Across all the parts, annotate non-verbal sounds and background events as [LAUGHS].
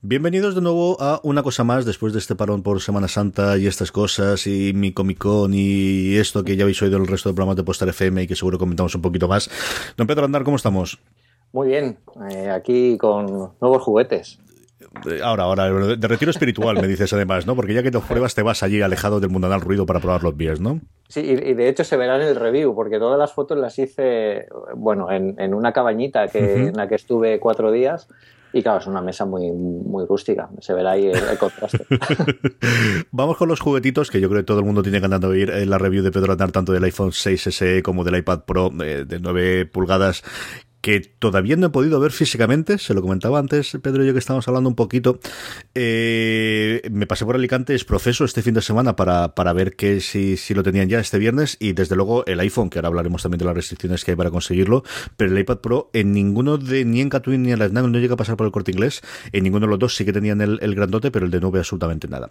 Bienvenidos de nuevo a una cosa más después de este parón por Semana Santa y estas cosas y mi Comic Con y esto que ya habéis oído en el resto de programas de Postar FM y que seguro comentamos un poquito más. Don Pedro Andar, ¿cómo estamos? Muy bien, eh, aquí con nuevos juguetes. Ahora, ahora, de retiro espiritual me dices además, ¿no? Porque ya que te pruebas te vas allí alejado del mundanal ruido para probar los pies, ¿no? Sí, y, de hecho se verá en el review, porque todas las fotos las hice, bueno, en, una cabañita que, en la que estuve cuatro días y claro, es una mesa muy, muy rústica. Se verá ahí el, contraste. [LAUGHS] Vamos con los juguetitos, que yo creo que todo el mundo tiene ganas de oír en la review de Pedro Aznar, tanto del iPhone 6 SE como del iPad Pro eh, de 9 pulgadas, que todavía no he podido ver físicamente, se lo comentaba antes Pedro y yo que estábamos hablando un poquito, eh, me pasé por Alicante, es proceso este fin de semana para, para ver que si, si lo tenían ya este viernes y desde luego el iPhone, que ahora hablaremos también de las restricciones que hay para conseguirlo, pero el iPad Pro en ninguno de, ni en Catwin ni en la no llega a pasar por el corte inglés, en ninguno de los dos sí que tenían el, el grandote, pero el de no ve absolutamente nada.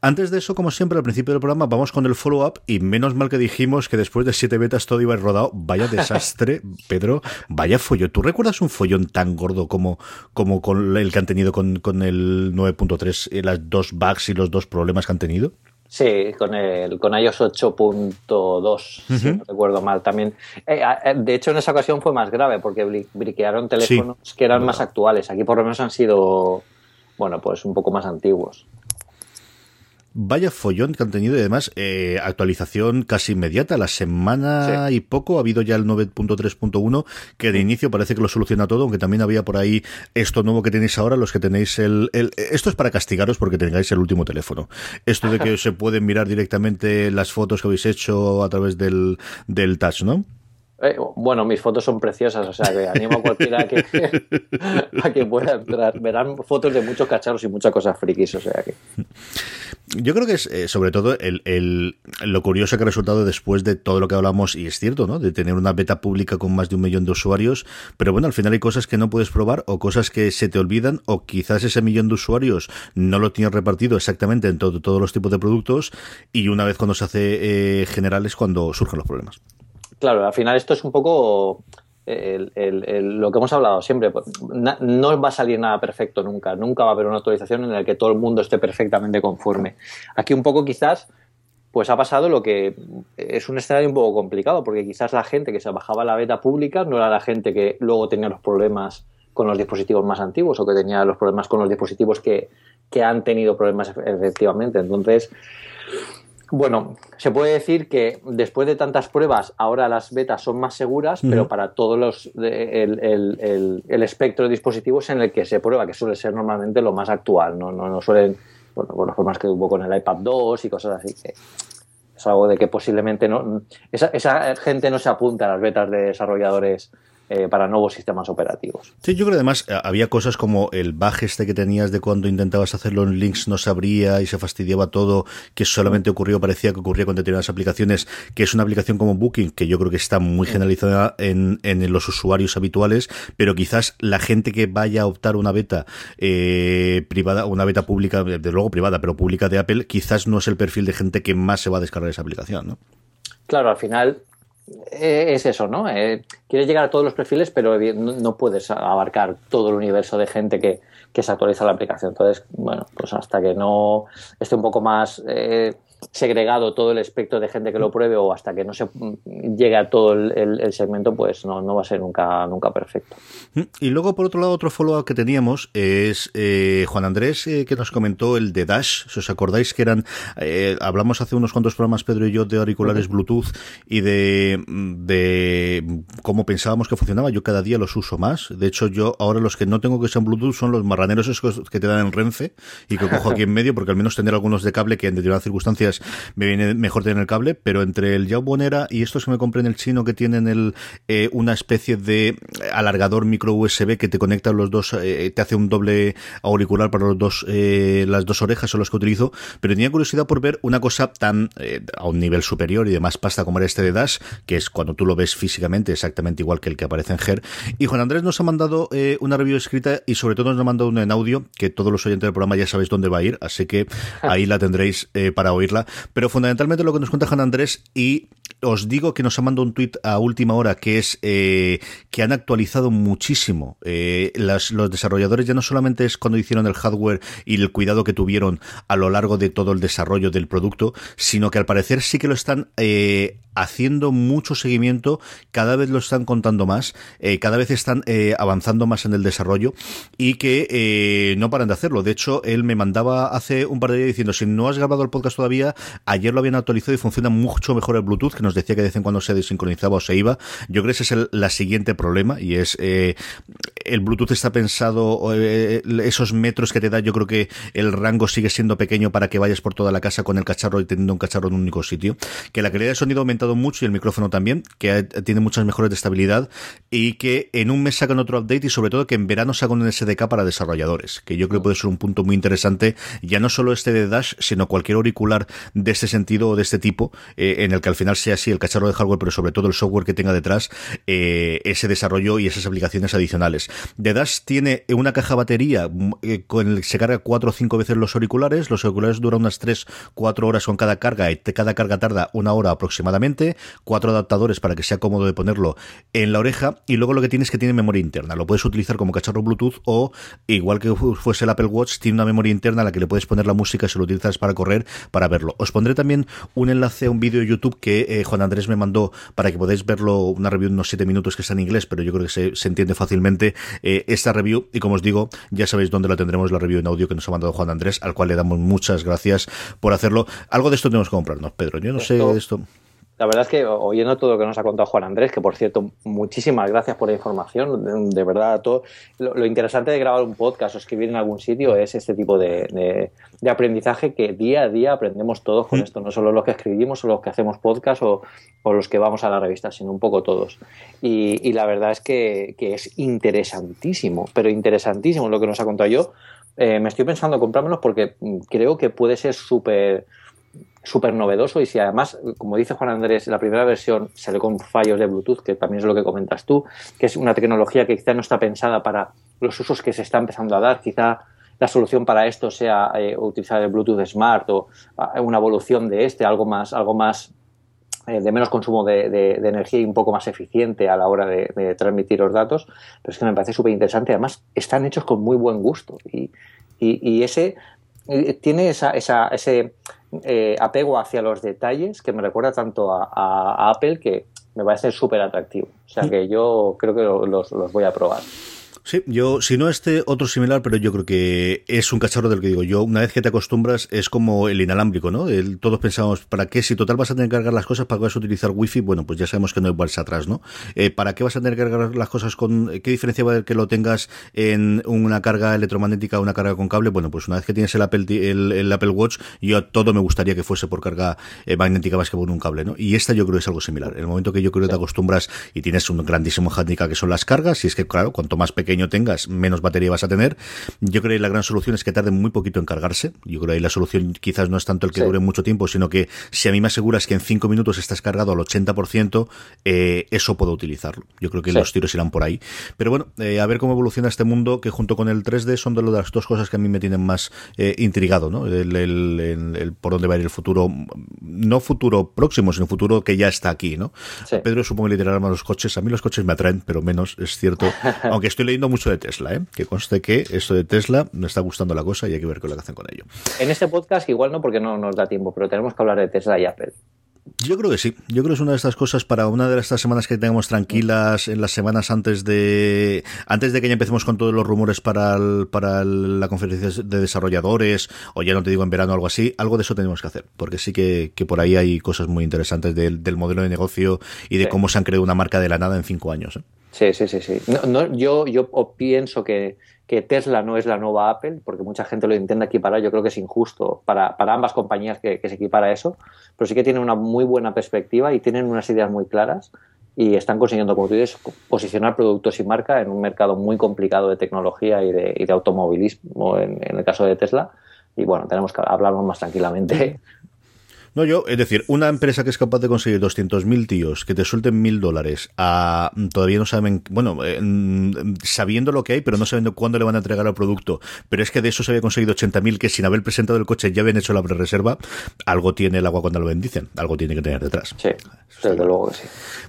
Antes de eso, como siempre, al principio del programa vamos con el follow-up y menos mal que dijimos que después de siete betas todo iba rodado, vaya desastre, [LAUGHS] Pedro, vaya follón. ¿Tú recuerdas un follón tan gordo como, como con el que han tenido con, con el 9.3, eh, las dos bugs y los dos problemas que han tenido? Sí, con el con iOS 8.2, si no recuerdo mal también. Eh, eh, de hecho, en esa ocasión fue más grave porque briquearon teléfonos que eran más actuales. Aquí por lo menos han sido, bueno, pues un poco más antiguos. Vaya follón que han tenido y además eh, actualización casi inmediata. La semana y poco ha habido ya el 9.3.1 que de inicio parece que lo soluciona todo, aunque también había por ahí esto nuevo que tenéis ahora, los que tenéis el... esto es para castigaros porque tengáis el último teléfono. Esto de que se pueden mirar directamente las fotos que habéis hecho a través del, del touch, ¿no? Eh, bueno, mis fotos son preciosas, o sea que animo a cualquiera a que, [LAUGHS] a que pueda entrar. Verán fotos de muchos cacharros y muchas cosas frikis, o sea que. Yo creo que es eh, sobre todo el, el, lo curioso que ha resultado después de todo lo que hablamos, y es cierto, ¿no? De tener una beta pública con más de un millón de usuarios, pero bueno, al final hay cosas que no puedes probar o cosas que se te olvidan o quizás ese millón de usuarios no lo tienes repartido exactamente en todo, todos los tipos de productos y una vez cuando se hace eh, general es cuando surgen los problemas. Claro, al final esto es un poco lo que hemos hablado siempre. Pues, no va a salir nada perfecto nunca. Nunca va a haber una actualización en la que todo el mundo esté perfectamente conforme. Aquí un poco quizás pues ha pasado lo que es un escenario un poco complicado, porque quizás la gente que se bajaba la beta pública no era la gente que luego tenía los problemas con los dispositivos más antiguos o que tenía los problemas con los dispositivos que, que han tenido problemas efectivamente. Entonces, bueno, se puede decir que después de tantas pruebas, ahora las betas son más seguras, pero para todos los el, espectro de dispositivos en el que se prueba, que suele ser normalmente lo más actual, no, no, no suelen, bueno, por las formas que hubo con el iPad 2 y cosas así, que es algo de que posiblemente no, esa, esa gente no se apunta a las betas de desarrolladores eh, para nuevos sistemas operativos. Sí, yo creo que además eh, había cosas como el bug este que tenías de cuando intentabas hacerlo en links no se abría y se fastidiaba todo, que solamente ocurrió, parecía que ocurría con determinadas aplicaciones, que es una aplicación como Booking, que yo creo que está muy generalizada en, en los usuarios habituales, pero quizás la gente que vaya a optar una beta eh, privada, una beta pública, de luego privada, pero pública de Apple, quizás no es el perfil de gente que más se va a descargar esa aplicación, ¿no? Claro, al final eh, es eso, ¿no? Eh, quieres llegar a todos los perfiles, pero no, puedes abarcar todo el universo de gente que, se actualiza la aplicación. Entonces, bueno, pues hasta que no esté un poco más eh, segregado todo el espectro de gente que lo pruebe o hasta que no se llegue a todo el, segmento, pues no, no, va a ser nunca, nunca perfecto. Mm, y luego, por otro lado, otro follow-up que teníamos es eh, Juan Andrés, eh, que nos comentó el de Dash. Si os acordáis que eran, eh, hablamos hace unos cuantos programas, Pedro y yo, de auriculares Bluetooth y de, de cómo pensábamos que funcionaba. Yo cada día los uso más. De hecho, yo ahora los que no tengo que sean Bluetooth son los marraneros esos que te dan en Renfe y que cojo aquí en [LAUGHS] medio, porque al menos tener algunos de cable que en determinadas circunstancias me viene mejor tener el cable, pero entre el Jawbonera y estos que me compré en el chino que tienen el, eh, una especie de alargador micro USB que te conecta los dos, eh, te hace un doble auricular para los dos, eh, las dos orejas son los que utilizo, pero tenía curiosidad por ver una cosa tan a un nivel superior y de más pasta como era este de Dash, que es cuando tú lo ves físicamente exactamente igual que el que aparece en GER. Y Juan Andrés nos ha mandado una review escrita y sobre todo nos ha mandado una en audio, que todos los oyentes del programa ya sabéis dónde va a ir, así que ahí la tendréis para oírla. Pero fundamentalmente lo que nos cuenta Juan Andrés y os digo que nos ha mandado un tuit a última hora que es eh, que han actualizado muchísimo. Eh, los desarrolladores ya no solamente es cuando hicieron el hardware y el cuidado que tuvieron a lo largo de todo el desarrollo del producto, sino que al parecer sí que lo están eh, haciendo mucho seguimiento, cada vez lo están contando más, eh, cada vez están eh, avanzando más en el desarrollo y que eh, no paran de hacerlo. De hecho, él me mandaba hace un par de días diciendo, si no has grabado el podcast todavía, ayer lo habían actualizado y funciona mucho mejor el Bluetooth, que nos decía que de vez en cuando se desincronizaba o se iba. Yo creo que ese es el la siguiente problema y es el Bluetooth está pensado, esos metros que te da, yo creo que el rango sigue siendo pequeño para que vayas por toda la casa con el cacharro y teniendo un cacharro en un único sitio. Que la calidad de sonido ha aumentado mucho y el micrófono también, que tiene muchas mejores de estabilidad y que en un mes sacan otro update y sobre todo que en verano sacan un SDK para desarrolladores, que yo creo puede ser un punto muy interesante, ya no solo este de Dash, sino cualquier auricular de este sentido o de este tipo, eh, en el que al final sea así el cacharro de hardware, pero sobre todo el software que tenga detrás, eh, ese desarrollo y esas aplicaciones adicionales. De Dash tiene una caja batería mm, eh, con el que se carga cuatro o cinco veces los auriculares, los auriculares duran unas 3, 4 horas con cada carga y cada carga tarda una hora aproximadamente cuatro adaptadores para que sea cómodo de ponerlo en la oreja y luego lo que tienes es que tiene memoria interna. Lo puedes utilizar como cacharro Bluetooth o igual que fuese el Apple Watch, tiene una memoria interna a la que le puedes poner la música si lo utilizas para correr, para verlo. Os pondré también un enlace a un vídeo de YouTube que eh, Juan Andrés me mandó para que podáis verlo, una review de unos 7 minutos que está en inglés, pero yo creo que se, entiende fácilmente eh, esta review y como os digo, ya sabéis dónde la tendremos la review en audio que nos ha mandado Juan Andrés, al cual le damos muchas gracias por hacerlo. Algo de esto tenemos que comprarnos, Pedro. Yo no sé de esto. La verdad es que oyendo todo lo que nos ha contado Juan Andrés, que por cierto, muchísimas gracias por la información, de, verdad, todo lo, interesante de grabar un podcast o escribir en algún sitio es este tipo de, aprendizaje que día a día aprendemos todos con mm. esto, no solo los que escribimos o los que hacemos podcast o, los que vamos a la revista, sino un poco todos. Y, la verdad es que, es interesantísimo, pero interesantísimo lo que nos ha contado yo. Eh, me estoy pensando comprármelos porque creo que puede ser súper súper novedoso y si además, como dice Juan Andrés, la primera versión sale con fallos de Bluetooth, que también es lo que comentas tú, que es una tecnología que quizá no está pensada para los usos que se está empezando a dar, quizá la solución para esto sea eh, utilizar el Bluetooth Smart o ah, una evolución de este, algo más, algo más eh, de menos consumo de, energía y un poco más eficiente a la hora de, transmitir los datos, pero es que me parece súper interesante. Además, están hechos con muy buen gusto y, y, ese tiene esa, esa, ese eh, apego hacia los detalles que me recuerda tanto a, Apple que me parece súper atractivo. O sea que yo creo que los, los voy a probar. Sí, yo, si no este, otro similar, pero yo creo que es un cacharro del que digo yo, una vez que te acostumbras, es como el inalámbrico, ¿no? todos pensamos, ¿para qué? Si total vas a tener que cargar las cosas, ¿para qué vas a utilizar wifi? Bueno, pues ya sabemos que no hay marcha atrás, ¿no? Eh, ¿Para qué vas a tener que cargar las cosas con, qué diferencia va a haber que lo tengas en una carga electromagnética o una carga con cable? Bueno, pues una vez que tienes el Apple, el, Apple Watch, yo todo me gustaría que fuese por carga eh, magnética más que por un cable, ¿no? Y esta yo creo que es algo similar. En el momento que yo creo que te acostumbras y tienes un grandísimo handicap que son las cargas, y es que, claro, cuanto más pequeño tengas, menos batería vas a tener. Yo creo que la gran solución es que tarde muy poquito en cargarse. Yo creo que la solución quizás no es tanto el que dure mucho tiempo, sino que si a mí me aseguras que en 5 minutos estás cargado al 80%, eh, eso puedo utilizarlo. Yo creo que los tiros irán por ahí. Pero bueno, eh, a ver cómo evoluciona este mundo, que junto con el 3D son de las dos cosas que a mí me tienen más eh, intrigado, ¿no? El, por dónde va a ir el futuro, no futuro próximo, sino futuro que ya está aquí, ¿no? Pedro supongo que más los coches. A mí los coches me atraen, pero menos, es cierto. [LAUGHS] Aunque estoy leyendo mucho de Tesla, ¿eh? que conste que esto de Tesla me está gustando la cosa y hay que ver qué lo que hacen con ello. En este podcast igual no porque no nos da tiempo, pero tenemos que hablar de Tesla y Apple. Yo creo que sí. Yo creo que es una de estas cosas para una de estas semanas que tengamos tranquilas en las semanas antes de antes de que ya empecemos con todos los rumores para para la conferencia de desarrolladores o ya no te digo en verano algo así. Algo de eso tenemos que hacer porque sí que, por ahí hay cosas muy interesantes del, modelo de negocio y de cómo se han creado una marca de la nada en cinco años. ¿eh? Sí, sí, sí, sí. No, yo, yo pienso que, que, Tesla no es la nueva Apple, porque mucha gente lo intenta equiparar. Yo creo que es injusto para, para ambas compañías que, se equipara eso, pero sí que tienen una muy buena perspectiva y tienen unas ideas muy claras y están consiguiendo, como tú dices, posicionar productos y marca en un mercado muy complicado de tecnología y de, y de automovilismo, en, en, el caso de Tesla. Y bueno, tenemos que hablarnos más tranquilamente [LAUGHS] no, yo, es decir, una empresa que es capaz de conseguir 200.000 tíos que te suelten mil dólares a todavía no saben, bueno, eh, sabiendo lo que hay, pero no sabiendo cuándo le van a entregar el producto, pero es que de eso se había conseguido 80.000 que sin haber presentado el coche ya habían hecho la pre-reserva, algo tiene el agua cuando lo bendicen, algo tiene que tener detrás. Sí, desde luego que sí.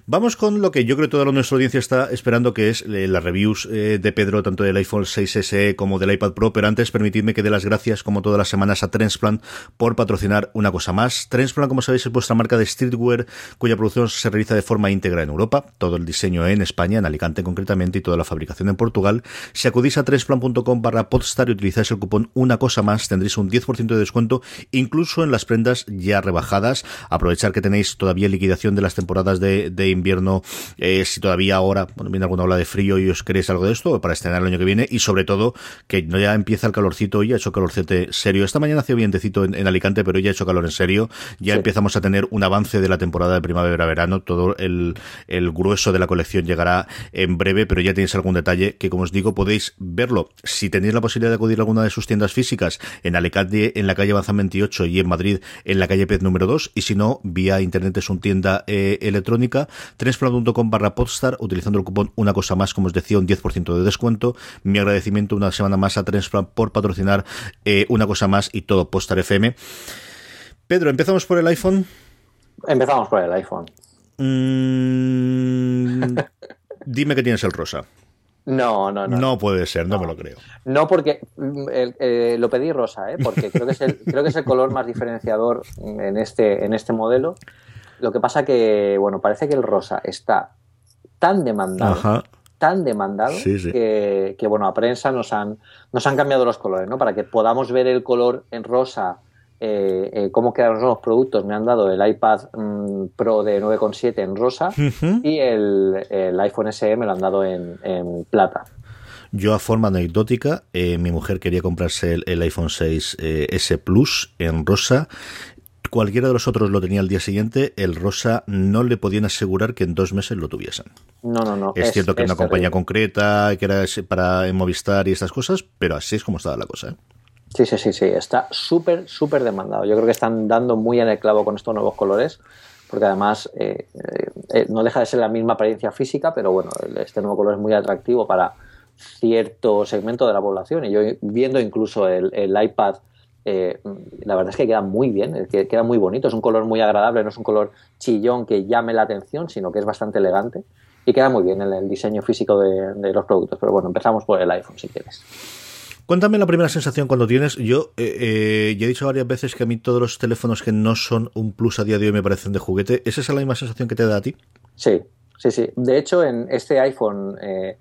Vamos con lo que yo creo que toda nuestra audiencia está esperando, que es eh, las reviews eh, de Pedro, tanto del iPhone 6 SE como del iPad Pro, pero antes permitidme que dé las gracias, como todas las semanas, a Transplant por patrocinar una cosa más. Transplant, como sabéis, es vuestra marca de streetwear cuya producción se realiza de forma íntegra en Europa, todo el diseño en España, en Alicante concretamente, y toda la fabricación en Portugal. Si acudís a transplant.com barra podstar y utilizáis el cupón una cosa más, tendréis un 10% de descuento, incluso en las prendas ya rebajadas. Aprovechar que tenéis todavía liquidación de las temporadas de, invierno, eh, si todavía ahora, bueno, viene alguna ola de frío y os queréis algo de esto, para estrenar el año que viene, y sobre todo, que no ya empieza el calorcito, y ha hecho calorcete serio. Esta mañana hacía vientecito en, en Alicante, pero ya ha hecho calor en serio. Ya empezamos a tener un avance de la temporada de primavera-verano. Todo el, grueso de la colección llegará en breve, pero ya tenéis algún detalle que, como os digo, podéis verlo. Si tenéis la posibilidad de acudir a alguna de sus tiendas físicas, en Alicante, en la calle Banzan 28 y en Madrid, en la calle Pez número 2, y si no, vía internet es un tienda eh, electrónica, trensplan.com barra podstar, utilizando el cupón una cosa más, como os decía, un 10% de descuento. Mi agradecimiento una semana más a Trensplan por patrocinar eh, una cosa más y todo Postar FM. Pedro, ¿empezamos por el iPhone? Empezamos por el iPhone. Mm, [LAUGHS] dime que tienes el rosa. No, no, no. No puede ser, no, me lo creo. No, porque mm, eh, lo pedí rosa, ¿eh? porque creo que, es el, creo que es el color más diferenciador en este, en este modelo. Lo que pasa que, bueno, parece que el rosa está tan demandado, tan demandado, Que, que, bueno, a prensa nos han, nos han cambiado los colores, ¿no? Para que podamos ver el color en rosa eh, eh, cómo quedaron los productos. Me han dado el iPad mm, Pro de 9,7 en rosa y el, iPhone SE me lo han dado en, plata. Yo, a forma anecdótica, eh, mi mujer quería comprarse el, iPhone 6 S Plus en rosa cualquiera de los otros lo tenía al día siguiente, el rosa no le podían asegurar que en dos meses lo tuviesen. No, no, no. Es, cierto que es una compañía concreta, que era para Movistar y estas cosas, pero así es como estaba la cosa. ¿eh? Sí, sí, sí, sí, está súper, súper demandado. Yo creo que están dando muy en el clavo con estos nuevos colores, porque además eh, eh, no deja de ser la misma apariencia física, pero bueno, este nuevo color es muy atractivo para cierto segmento de la población. Y yo viendo incluso el, iPad, eh, la verdad es que queda muy bien, que queda muy bonito, es un color muy agradable, no es un color chillón que llame la atención, sino que es bastante elegante y queda muy bien en el diseño físico de los productos. Pero bueno, empezamos por el iPhone si quieres. Cuéntame la primera sensación cuando tienes. Yo eh, eh, ya he dicho varias veces que a mí todos los teléfonos que no son un plus a día de hoy me parecen de juguete. ¿Es esa la misma sensación que te da a ti? Sí, sí, sí. De hecho, en este iPhone eh,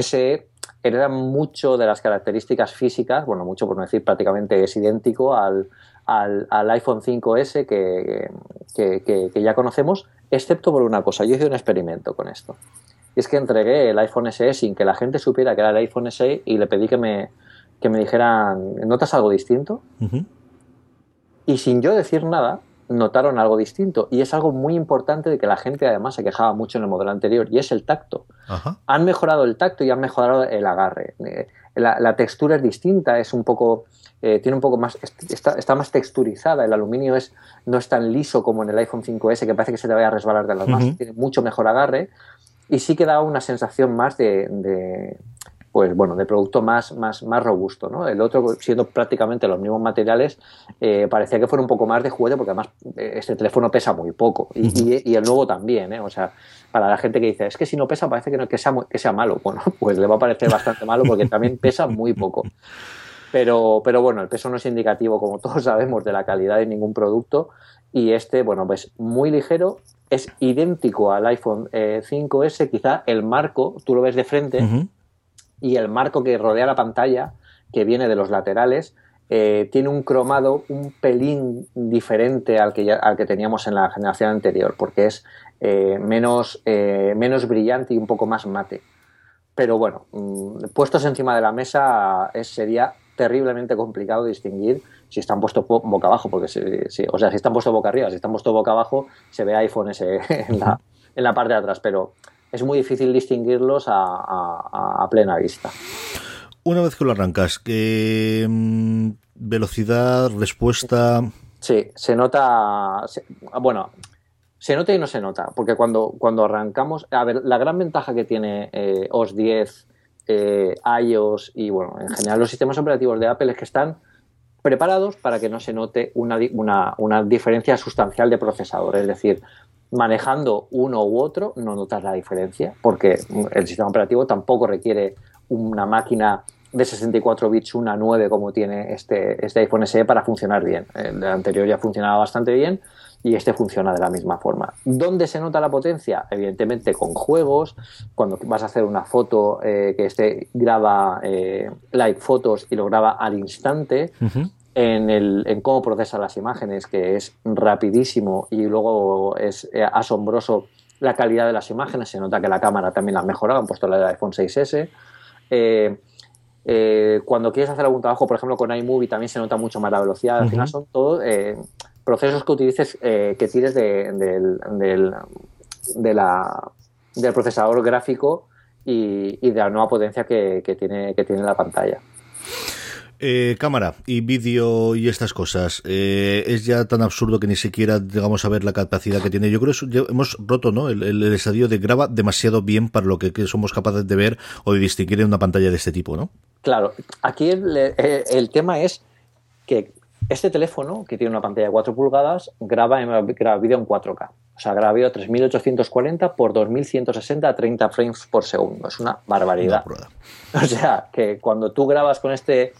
SE era mucho de las características físicas, bueno, mucho por no decir prácticamente es idéntico al, iPhone 5S que, que, ya conocemos, excepto por una cosa. Yo hice un experimento con esto. Y es que entregué el iPhone SE sin que la gente supiera que era el iPhone SE y le pedí que me, que me dijeran, ¿notas algo distinto? Y sin yo decir nada, notaron algo distinto. Y es algo muy importante de que la gente además se quejaba mucho en el modelo anterior, y es el tacto. Han mejorado el tacto y han mejorado el agarre. Eh, la, textura es distinta, es un poco, eh, tiene un poco más, está, está, más texturizada. El aluminio es, no es tan liso como en el iPhone 5S, que parece que se te vaya a resbalar de las manos. Tiene mucho mejor agarre. Y sí que da una sensación más de pues bueno, de producto más, más, más robusto, ¿no? El otro, siendo prácticamente los mismos materiales, eh, parecía que fuera un poco más de juguete, porque además eh, este teléfono pesa muy poco. Y, el nuevo también, ¿eh? O sea, para la gente que dice, es que si no pesa parece que, no, que, sea, que sea malo. [LAUGHS] Bueno, pues le va a parecer bastante malo porque también pesa muy poco. Pero, pero bueno, el peso no es indicativo, como todos sabemos, de la calidad de ningún producto. Y este, bueno, pues muy ligero, es idéntico al iPhone 5S, quizá el marco, tú lo ves de frente y el marco que rodea la pantalla, que viene de los laterales, eh, tiene un cromado un pelín diferente al que, al que teníamos en la generación anterior, porque es eh, menos, eh, menos brillante y un poco más mate. Pero bueno, mm, puestos encima de la mesa sería terriblemente complicado distinguir si están puestos boca abajo, porque si, o sea, si están puestos boca arriba, si están puestos boca abajo, se ve iPhone ese [LAUGHS] en la, en la parte de atrás, pero es muy difícil distinguirlos a, plena vista. Una vez que lo arrancas, ¿qué mm, velocidad, respuesta? Sí, se nota, bueno, se nota y no se nota, porque cuando, cuando arrancamos, a ver, la gran ventaja que tiene eh, OS 10, eh, iOS y bueno, en general los sistemas operativos de Apple es que están preparados para que no se note una, una, una diferencia sustancial de procesador, es decir, manejando uno u otro no notas la diferencia porque el sistema operativo tampoco requiere una máquina de 64 bits, una 9 como tiene este, este iPhone SE para funcionar bien. El anterior ya funcionaba bastante bien y este funciona de la misma forma. ¿Dónde se nota la potencia? Evidentemente con juegos, cuando vas a hacer una foto eh, que este graba eh, like fotos y lo graba al instante, en, el, en cómo procesa las imágenes, que es rapidísimo y luego es eh, asombroso la calidad de las imágenes. Se nota que la cámara también la mejorado, han puesto la del iPhone 6S. Eh, eh, cuando quieres hacer algún trabajo, por ejemplo, con iMovie también se nota mucho más la velocidad. Al final son todos procesos que utilices, que tires de, del, de la, del procesador gráfico y, de la nueva potencia que, tiene, que tiene la pantalla. Eh, cámara y vídeo y estas cosas, eh, es ya tan absurdo que ni siquiera llegamos a ver la capacidad que tiene. Yo creo que hemos roto ¿no? el, el, estadio de graba demasiado bien para lo que, somos capaces de ver o de distinguir en una pantalla de este tipo, ¿no? Claro, aquí el, eh, el tema es que este teléfono, que tiene una pantalla de 4 pulgadas, graba, graba vídeo en 4K. O sea, graba vídeo 3840 por 2160 a 30 frames por segundo. Es una barbaridad. [LAUGHS] o sea, que cuando tú grabas con este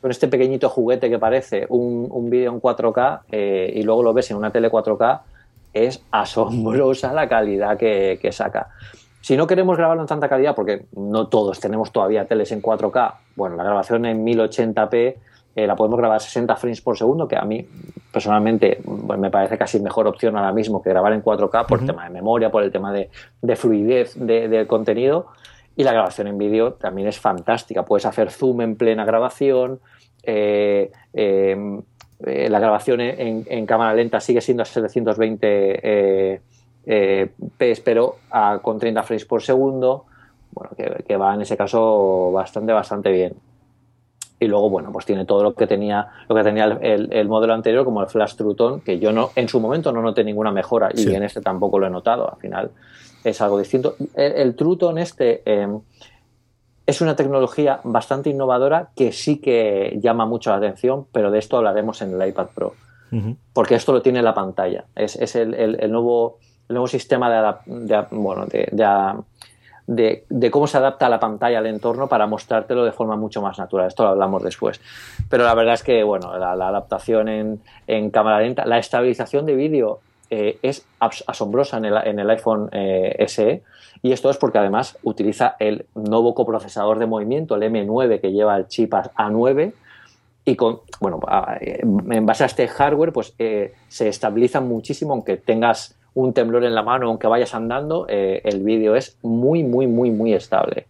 con este pequeñito juguete que parece un, vídeo en 4K eh, y luego lo ves en una tele 4K, es asombrosa la calidad que, saca. Si no queremos grabarlo en tanta calidad, porque no todos tenemos todavía teles en 4K, bueno, la grabación en 1080p eh, la podemos grabar a 60 frames por segundo, que a mí personalmente me parece casi mejor opción ahora mismo que grabar en 4K por el tema de memoria, por el tema de, fluidez del contenido. Y la grabación en vídeo también es fantástica. Puedes hacer zoom en plena grabación. Eh, em, eh, la grabación en, cámara lenta sigue siendo a 720 eh, p, pero con 30 frames por segundo. Bueno, que, va en ese caso bastante, bastante bien y luego bueno pues tiene todo lo que tenía lo que tenía el, modelo anterior como el flash true tone que yo no en su momento no noté ninguna mejora y en este tampoco lo he notado al final es algo distinto. El, el Truton este em, es una tecnología bastante innovadora que sí que llama mucho la atención, pero de esto hablaremos en el iPad Pro. Porque esto lo tiene en la pantalla. Es, el, nuevo, el nuevo sistema de, bueno, de, de, cómo se adapta la pantalla al entorno para mostrártelo de forma mucho más natural. Esto lo hablamos después. Pero la verdad es que bueno, la, adaptación en, en, cámara lenta, la estabilización de vídeo eh, es asombrosa en el, iPhone eh, SE y esto es porque además utiliza el nuevo coprocesador de movimiento, el M9 que lleva el chip A9 y con, bueno, en base a este hardware pues eh, se estabiliza muchísimo aunque tengas un temblor en la mano, aunque vayas andando, el vídeo es muy, muy, muy, muy estable.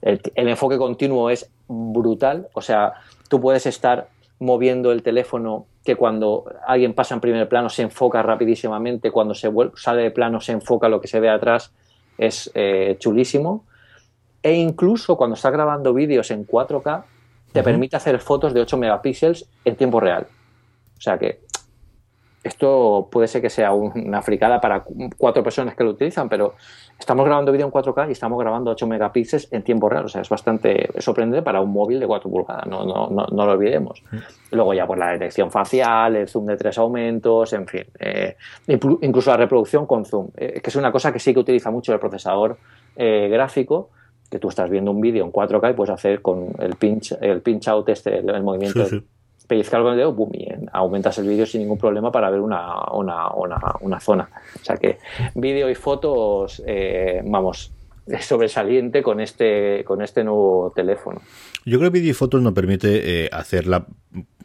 El, el enfoque continuo es brutal, o sea, tú puedes estar moviendo el teléfono que cuando alguien pasa en primer plano se enfoca rapidísimamente, cuando se sale de plano se enfoca lo que se ve atrás, es eh, chulísimo. E incluso cuando está grabando vídeos en 4K, te permite hacer fotos de 8 megapíxeles en tiempo real. O sea que esto puede ser que sea una fricada para cuatro personas que lo utilizan, pero estamos grabando vídeo en 4K y estamos grabando 8 megapíxeles en tiempo real. O sea, es bastante sorprendente para un móvil de 4 pulgadas, no, no, no, no lo olvidemos. Mm. Luego ya pues la detección facial, el zoom de tres aumentos, en fin. Eh, incluso la reproducción con zoom, eh, que es una cosa que sí que utiliza mucho el procesador eh, gráfico, que tú estás viendo un vídeo en 4K y puedes hacer con el pinch, el pinch out este, el, movimiento pellizcar con el dedo, boom, y aumentas el vídeo sin ningún problema para ver una, una, zona. O sea que vídeo y fotos, eh, vamos, sobresaliente con este, con este nuevo teléfono. Yo creo que vídeo y fotos nos permite eh, hacer la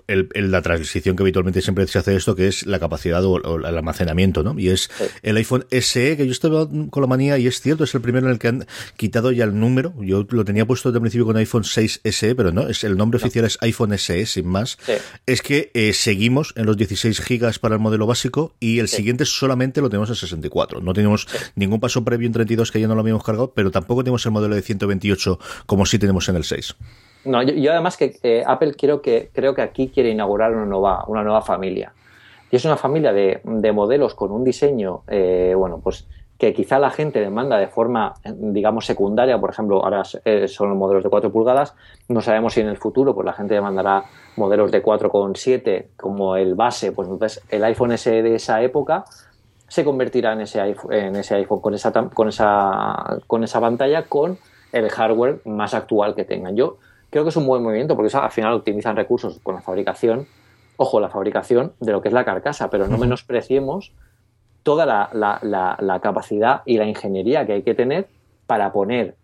el, la transición que habitualmente siempre se hace esto, que es la capacidad o, el almacenamiento, ¿no? Y es el iPhone SE, que yo estaba con la manía, y es cierto, es el primero en el que han quitado ya el número. Yo lo tenía puesto desde el principio con iPhone 6 SE, pero no, es el nombre oficial es iPhone SE, sin más. Es que eh, seguimos en los 16 gigas para el modelo básico y el siguiente solamente lo tenemos en 64. No tenemos ningún paso previo en 32 que ya no lo habíamos cargado, pero tampoco tenemos el modelo de 128 como sí tenemos en el 6. No, yo, además que eh, Apple quiero que, creo que aquí quiere inaugurar una nueva, una nueva familia. Y es una familia de, modelos con un diseño, eh, bueno, pues que quizá la gente demanda de forma, digamos, secundaria, por ejemplo, ahora eh, son los modelos de 4 pulgadas, no sabemos si en el futuro pues la gente demandará modelos de 4,7 como el base, pues entonces el iPhone SE de esa época se convertirá en ese iPhone, en ese iPhone con, esa, con, esa, con esa pantalla con el hardware más actual que tengan. Yo creo que es un buen movimiento porque al final optimizan recursos con la fabricación, ojo, la fabricación de lo que es la carcasa, pero no menospreciemos toda la, capacidad y la ingeniería que hay que tener para poner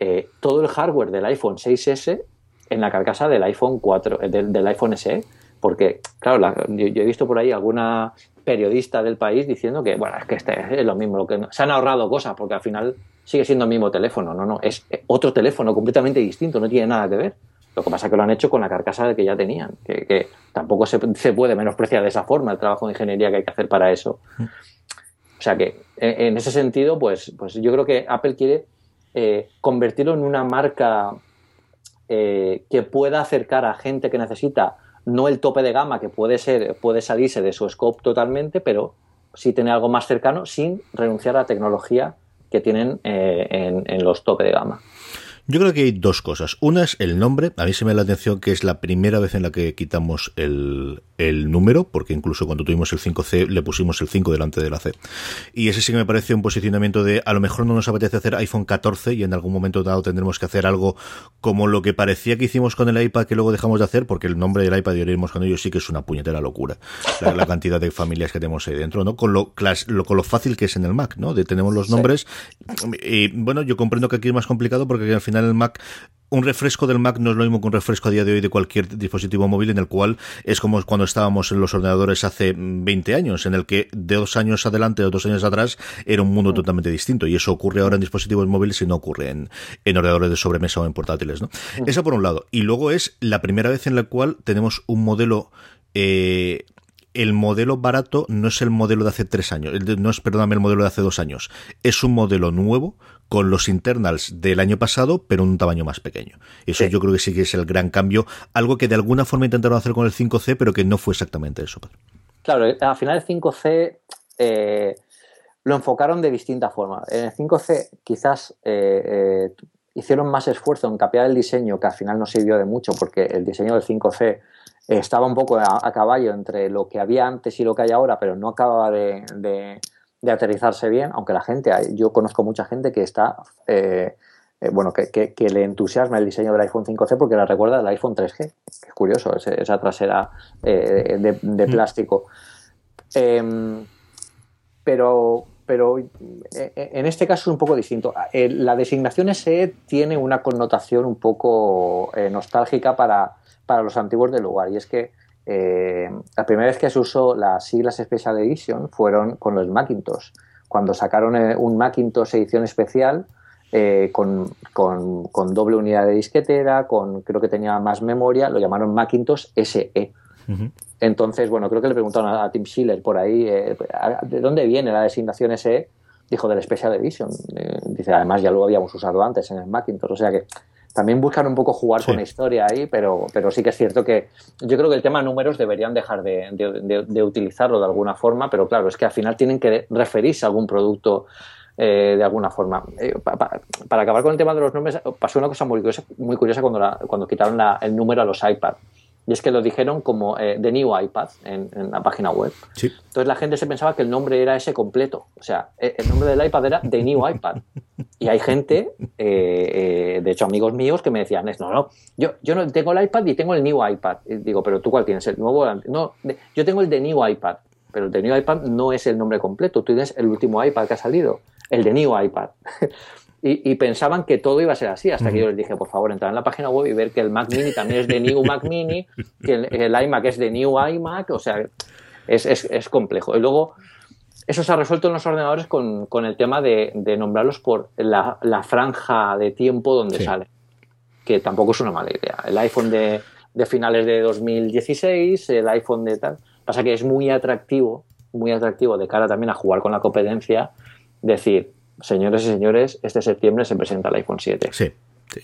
eh, todo el hardware del iPhone 6S en la carcasa del iPhone 4, eh, del, iPhone SE. Porque, claro, yo, he visto por ahí alguna periodista del país diciendo que, bueno, es que este es lo mismo, lo que se han ahorrado cosas, porque al final sigue siendo el mismo teléfono, no, no, es otro teléfono completamente distinto, no tiene nada que ver. Lo que pasa es que lo han hecho con la carcasa que ya tenían, que, tampoco se, puede menospreciar de esa forma el trabajo de ingeniería que hay que hacer para eso. O sea que en ese sentido, pues, pues yo creo que Apple quiere eh, convertirlo en una marca eh, que pueda acercar a gente que necesita no el tope de gama que puede ser, puede salirse de su scope totalmente, pero sí tener algo más cercano sin renunciar a la tecnología que tienen eh, en, los tope de gama. Yo creo que hay dos cosas. Una es el nombre. A mí se me da la atención que es la primera vez en la que quitamos el, el número, porque incluso cuando tuvimos el 5C le pusimos el 5 delante de la C. Y ese sí que me parece un posicionamiento de a lo mejor no nos apetece hacer iPhone 14 y en algún momento dado tendremos que hacer algo como lo que parecía que hicimos con el iPad que luego dejamos de hacer, porque el nombre del iPad y iremos con ellos sí que es una puñetera locura. La, cantidad de familias que tenemos ahí dentro, ¿no? Con lo, con lo fácil que es en el Mac, ¿no? De tenemos los nombres. Y bueno, yo comprendo que aquí es más complicado porque al final el Mac un refresco del Mac no es lo mismo que un refresco a día de hoy de cualquier dispositivo móvil en el cual es como cuando estábamos en los ordenadores hace 20 años, en el que de dos años adelante o dos años atrás era un mundo totalmente distinto y eso ocurre ahora en dispositivos móviles y no ocurre en, en ordenadores de sobremesa o en portátiles, ¿no? Eso por un lado. Y luego es la primera vez en la cual tenemos un modelo eh, el modelo barato no es el modelo de hace tres años, no es, perdóname, el modelo de hace dos años. Es un modelo nuevo con los internals del año pasado, pero en un tamaño más pequeño. Eso yo creo que sí que es el gran cambio, algo que de alguna forma intentaron hacer con el 5C, pero que no fue exactamente eso. Claro, al final el 5C eh, lo enfocaron de distinta forma. En el 5C quizás eh, eh, hicieron más esfuerzo en capear el diseño, que al final no sirvió de mucho, porque el diseño del 5C estaba un poco a, caballo entre lo que había antes y lo que hay ahora, pero no acababa de, aterrizarse bien, aunque la gente, yo conozco mucha gente que está, eh, eh, bueno, que, le entusiasma el diseño del iPhone 5C porque la recuerda del iPhone 3G, que es curioso, esa trasera eh, de, mm. plástico. Em, pero, pero en este caso es un poco distinto. La designación SE tiene una connotación un poco nostálgica para para los antiguos del lugar. Y es que eh, la primera vez que se usó las siglas Special Edition fueron con los Macintosh. Cuando sacaron eh, un Macintosh edición especial eh, con, doble unidad de disquetera, con creo que tenía más memoria, lo llamaron Macintosh SE. Entonces, bueno, creo que le preguntaron a, Tim Schiller por ahí, ¿de dónde viene la designación SE? Dijo del Special Edition. dice, además ya lo habíamos usado antes en el Macintosh. O sea que también buscan un poco jugar con la historia ahí, pero, pero sí que es cierto que yo creo que el tema números deberían dejar de, utilizarlo de alguna forma, pero claro, es que al final tienen que referirse a algún producto eh, de alguna forma. Eh, para acabar con el tema de los nombres, pasó una cosa muy curiosa, muy curiosa cuando, cuando quitaron el número a los iPad. Y es que lo dijeron como eh, The New iPad en, la página web. Entonces la gente se pensaba que el nombre era ese completo. O sea, e, el nombre del iPad era The New iPad. Y hay gente, eh, eh, de hecho amigos míos, que me decían, no, no, yo, yo no tengo el iPad y tengo el New iPad. Y digo, pero tú cuál tienes, el nuevo. No, yo tengo el The New iPad. Pero el The New iPad no es el nombre completo. Tú tienes el último iPad que ha salido, el The New iPad. [LAUGHS] Y, pensaban que todo iba a ser así, hasta que yo les dije, por favor, entrar en la página web y ver que el Mac Mini también es de New Mac Mini, que el, iMac es de New iMac, o sea, es, es, complejo. Y luego, eso se ha resuelto en los ordenadores con, con el tema de, de nombrarlos por la, la, franja de tiempo donde sale, que tampoco es una mala idea. El iPhone de, de finales de 2016, el iPhone de tal, pasa que es muy atractivo, muy atractivo de cara también a jugar con la competencia, decir, señores y señores, este septiembre se presenta el iPhone 7. Sí.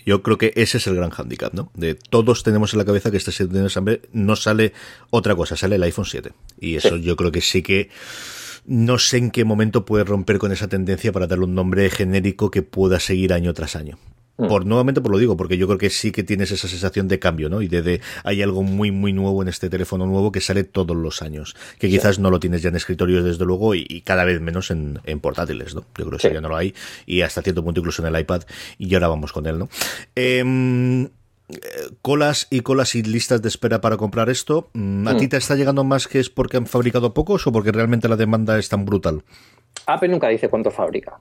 Yo creo que ese es el gran handicap, ¿no? De todos tenemos en la cabeza que este septiembre no sale otra cosa, sale el iPhone 7. Y eso yo creo que sí que no sé en qué momento puede romper con esa tendencia para darle un nombre genérico que pueda seguir año tras año. Mm. Por nuevamente por lo digo, porque yo creo que sí que tienes esa sensación de cambio, ¿no? Y de, hay algo muy muy nuevo en este teléfono nuevo que sale todos los años, que quizás no lo tienes ya en escritorios desde luego y, cada vez menos en, portátiles, ¿no? Yo creo que ya no lo hay y hasta cierto punto incluso en el iPad y ahora vamos con él, ¿no? Em, colas y colas y listas de espera para comprar esto. Mm, ¿A ti mm. te está llegando más que es porque han fabricado pocos o porque realmente la demanda es tan brutal? Apple nunca dice cuánto fabrica.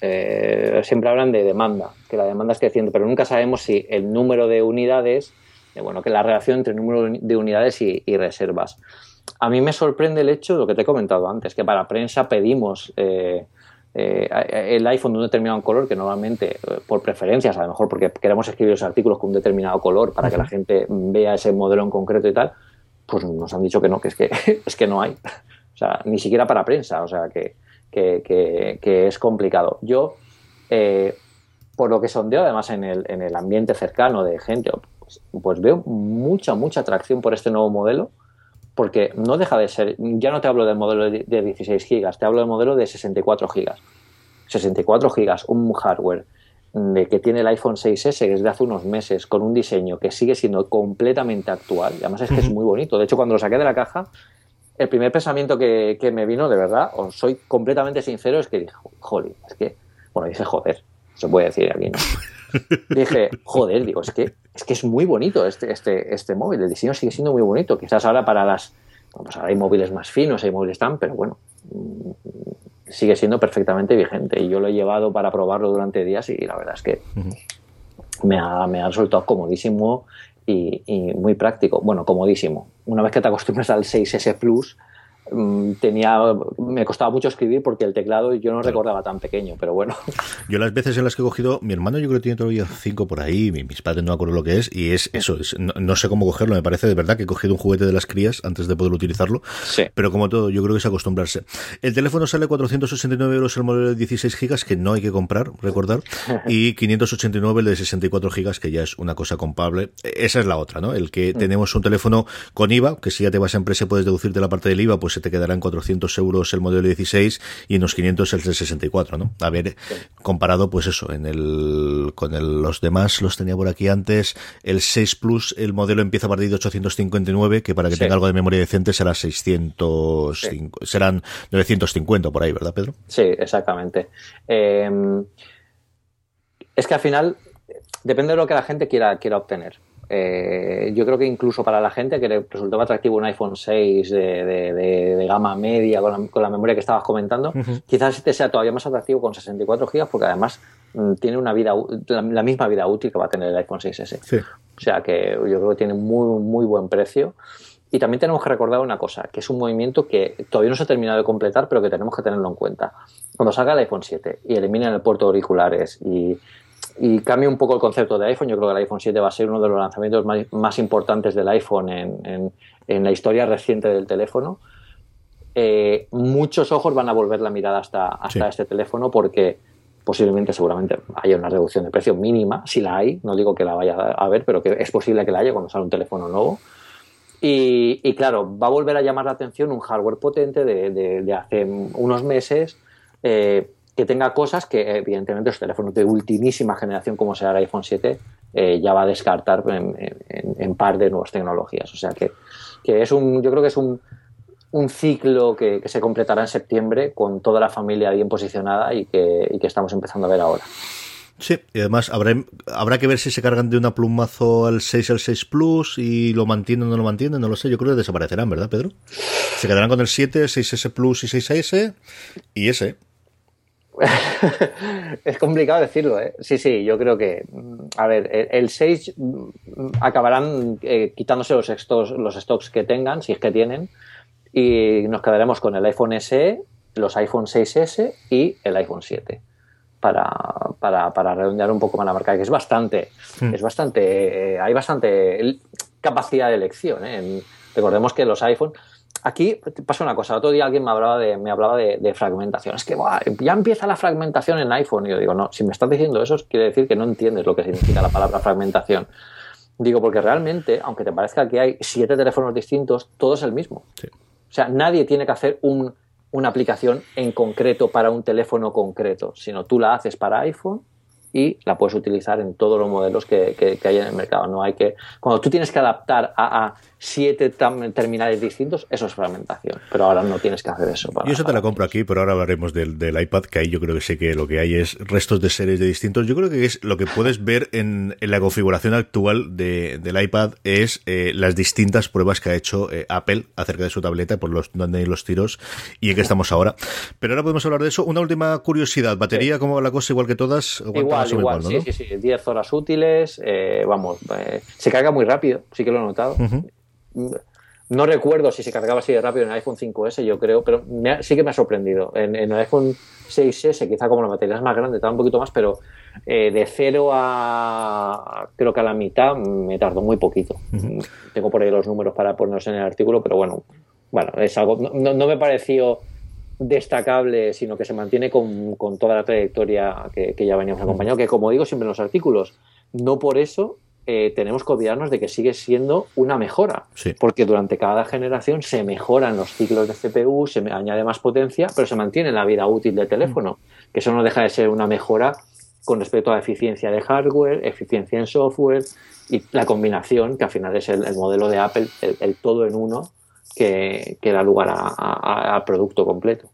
Eh, siempre hablan de demanda, que la demanda es creciendo, pero nunca sabemos si el número de unidades, eh, bueno, que la relación entre el número de unidades y, reservas. A mí me sorprende el hecho, lo que te he comentado antes, que para prensa pedimos eh, el iPhone de un determinado color, que normalmente por preferencias, a lo mejor porque queremos escribir los artículos con un determinado color para que la gente vea ese modelo en concreto y tal, pues nos han dicho que no, que es que, [LAUGHS] es que no hay. O sea, ni siquiera para prensa. O sea, que, que, es complicado. Yo, eh, por lo que sondeo, además en el, en el ambiente cercano de gente, pues, pues, veo mucha, mucha atracción por este nuevo modelo, porque no deja de ser, ya no te hablo del modelo de 16 gigas, te hablo del modelo de 64 gigas. 64 gigas, un hardware de que tiene el iPhone 6S que es de hace unos meses, con un diseño que sigue siendo completamente actual, y además es que es muy bonito. De hecho, cuando lo saqué de la caja, el primer pensamiento que, me vino, de verdad, os soy completamente sincero, es que dije, joder, es que, bueno, dice joder, se puede decir aquí, ¿no? [LAUGHS] dije, joder, digo, es que es que es muy bonito este, este, este móvil, el diseño sigue siendo muy bonito. Quizás ahora para las, pues ahora hay móviles más finos, hay móviles tan, pero bueno, mm, sigue siendo perfectamente vigente. Y yo lo he llevado para probarlo durante días y la verdad es que me ha, me ha resultado comodísimo y, muy práctico. Bueno, comodísimo. Una vez que te acostumbras al 6S Plus, tenía me costaba mucho escribir porque el teclado yo no recordaba tan pequeño, pero bueno. [LAUGHS] Yo las veces en las que he cogido, mi hermano yo creo que tiene todavía cinco por ahí, mis padres no me acuerdo lo que es, y es eso, es, no, sé cómo cogerlo, me parece de verdad que he cogido un juguete de las crías antes de poder utilizarlo, sí. pero como todo, yo creo que es acostumbrarse. El teléfono sale 469 euros el modelo de 16 gigas, que no hay que comprar, recordar, [LAUGHS] y 589 el de 64 gigas, que ya es una cosa comprable. Esa es la otra, ¿no? El que mm. tenemos un teléfono con IVA, que si ya te vas a empresa puedes deducirte la parte del IVA, pues se te quedará en 400 euros el modelo 16 y en los 500 el de 64, ¿no? A ver, comparado, pues eso, en el, con el, los demás los tenía por aquí antes, el 6 Plus, el modelo empieza a partir de 859, que para que tenga algo de memoria decente será 600, serán 950 por ahí, ¿verdad, Pedro? Sí, exactamente. Em, es que al final depende de lo que la gente quiera, quiera obtener. Eh, yo creo que incluso para la gente que le resultaba atractivo un iPhone 6 de, gama media con la, memoria que estabas comentando, quizás este sea todavía más atractivo con 64 GB porque además mm, tiene una vida la, misma vida útil que va a tener el iPhone 6S. O sea que yo creo que tiene muy, muy buen precio. Y también tenemos que recordar una cosa, que es un movimiento que todavía no se ha terminado de completar, pero que tenemos que tenerlo en cuenta. Cuando salga el iPhone 7 y eliminen el puerto de auriculares y, y cambia un poco el concepto de iPhone. Yo creo que el iPhone 7 va a ser uno de los lanzamientos más, importantes del iPhone en, la historia reciente del teléfono. Eh, muchos ojos van a volver la mirada hasta, hasta este teléfono porque posiblemente, seguramente haya una reducción de precio mínima, si la hay, no digo que la vaya a ver, pero que es posible que la haya cuando sale un teléfono nuevo. Y, claro, va a volver a llamar la atención un hardware potente de, hace unos meses eh, que tenga cosas que evidentemente los teléfonos de ultimísima generación como sea el iPhone 7 eh, ya va a descartar en, par de nuevas tecnologías. O sea que, que, es un, yo creo que es un, un ciclo que, se completará en septiembre con toda la familia bien posicionada y que, y que estamos empezando a ver ahora. Sí, y además habrá, habrá que ver si se cargan de una plumazo al 6 al 6 Plus y lo mantienen o no lo mantienen, no lo sé. Yo creo que desaparecerán, ¿verdad, Pedro? Se quedarán con el 7, 6S Plus y 6S y ese. [LAUGHS] es complicado decirlo, ¿eh? Sí, sí, yo creo que. A ver, el 6 acabarán eh, quitándose los stocks, los stocks que tengan, si es que tienen, y nos quedaremos con el iPhone SE, los iPhone 6S y el iPhone 7 para, para, redondear un poco más la marca, que es bastante, hmm. es bastante, eh, hay bastante capacidad de elección. ¿eh? recordemos que los iPhone, aquí pasa una cosa, otro día alguien me hablaba de, me hablaba de, fragmentación, es que ya empieza la fragmentación en iPhone, y yo digo, no, si me estás diciendo eso, quiere decir que no entiendes lo que significa la palabra fragmentación. Digo, porque realmente, aunque te parezca que hay siete teléfonos distintos, todo es el mismo. O sea, nadie tiene que hacer un una aplicación en concreto para un teléfono concreto, sino tú la haces para iPhone y la puedes utilizar en todos los modelos que, que, hay en el mercado. No hay que cuando tú tienes que adaptar a siete terminales distintos, eso es fragmentación. Pero ahora no tienes que hacer eso. Para, yo eso te la compro aquí, pero ahora hablaremos del, del, iPad, que ahí yo creo que sé que lo que hay es restos de series de distintos. Yo creo que es lo que puedes ver en, en la configuración actual de, del iPad es eh, las distintas pruebas que ha hecho eh, Apple acerca de su tableta, por los donde hay los tiros y en qué estamos ahora. Pero ahora podemos hablar de eso. Una última curiosidad, batería, ¿cómo va la cosa? Igual que todas. Igual, igual, sí, sí, sí, 10 horas útiles, eh, vamos, se carga muy rápido, sí que lo he notado no recuerdo si se cargaba así de rápido en el iPhone 5S, yo creo, pero sí que me ha sorprendido. En, el iPhone 6S, quizá como la batería es más grande, tarda un poquito más, pero eh, de cero a creo que a la mitad me tardó muy poquito. Tengo por ahí los números para ponerlos en el artículo, pero bueno, bueno, es algo. No, me pareció destacable, sino que se mantiene con, toda la trayectoria que, que ya veníamos acompañando, que como digo siempre en los artículos, no por eso eh, tenemos que olvidarnos de que sigue siendo una mejora, porque durante cada generación se mejoran los ciclos de CPU, se añade más potencia, pero se mantiene la vida útil del teléfono, que eso no deja de ser una mejora con respecto a la eficiencia de hardware, eficiencia en software y la combinación, que al final es el, modelo de Apple, el, todo en uno, que, da lugar al producto completo.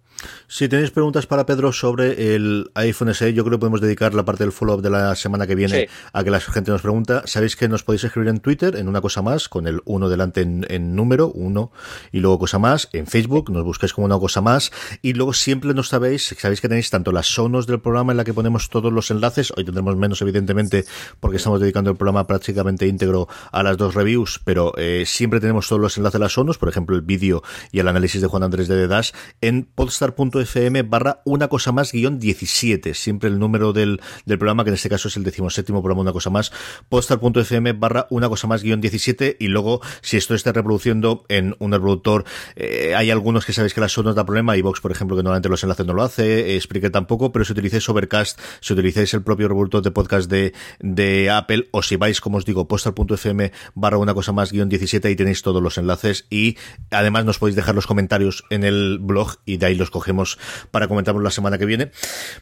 Si tenéis preguntas para Pedro sobre el iPhone SE, yo creo que podemos dedicar la parte del follow-up de la semana que viene a que la gente nos pregunta. Sabéis que nos podéis escribir en Twitter, en una cosa más, con el uno delante en, número, uno, y luego cosa más. En Facebook nos buscáis como una cosa más. Y luego siempre nos sabéis, sabéis que tenéis tanto las sonos del programa en la que ponemos todos los enlaces. Hoy tendremos menos, evidentemente, porque estamos dedicando el programa prácticamente íntegro a las dos reviews, pero eh, siempre tenemos todos los enlaces a las sonos, por ejemplo, el vídeo y el análisis de Juan Andrés de Dash en Podstar fm barra una cosa más guion 17, siempre el número del, del programa, que en este caso es el decimoséptimo programa una cosa más, postar.fm barra una cosa más guion 17 y luego si esto está reproduciendo en un reproductor, eh, hay algunos que sabéis que la son nos da problema, iVox por ejemplo que normalmente los enlaces no lo hace, Spreaker tampoco, pero si utilizáis Overcast, si utilizáis el propio reproductor de podcast de, de Apple o si vais, como os digo, postar.fm barra una cosa más guion 17 ahí tenéis todos los enlaces. Y además nos podéis dejar los comentarios en el blog y de ahí los cogemos para comentarlo la semana que viene.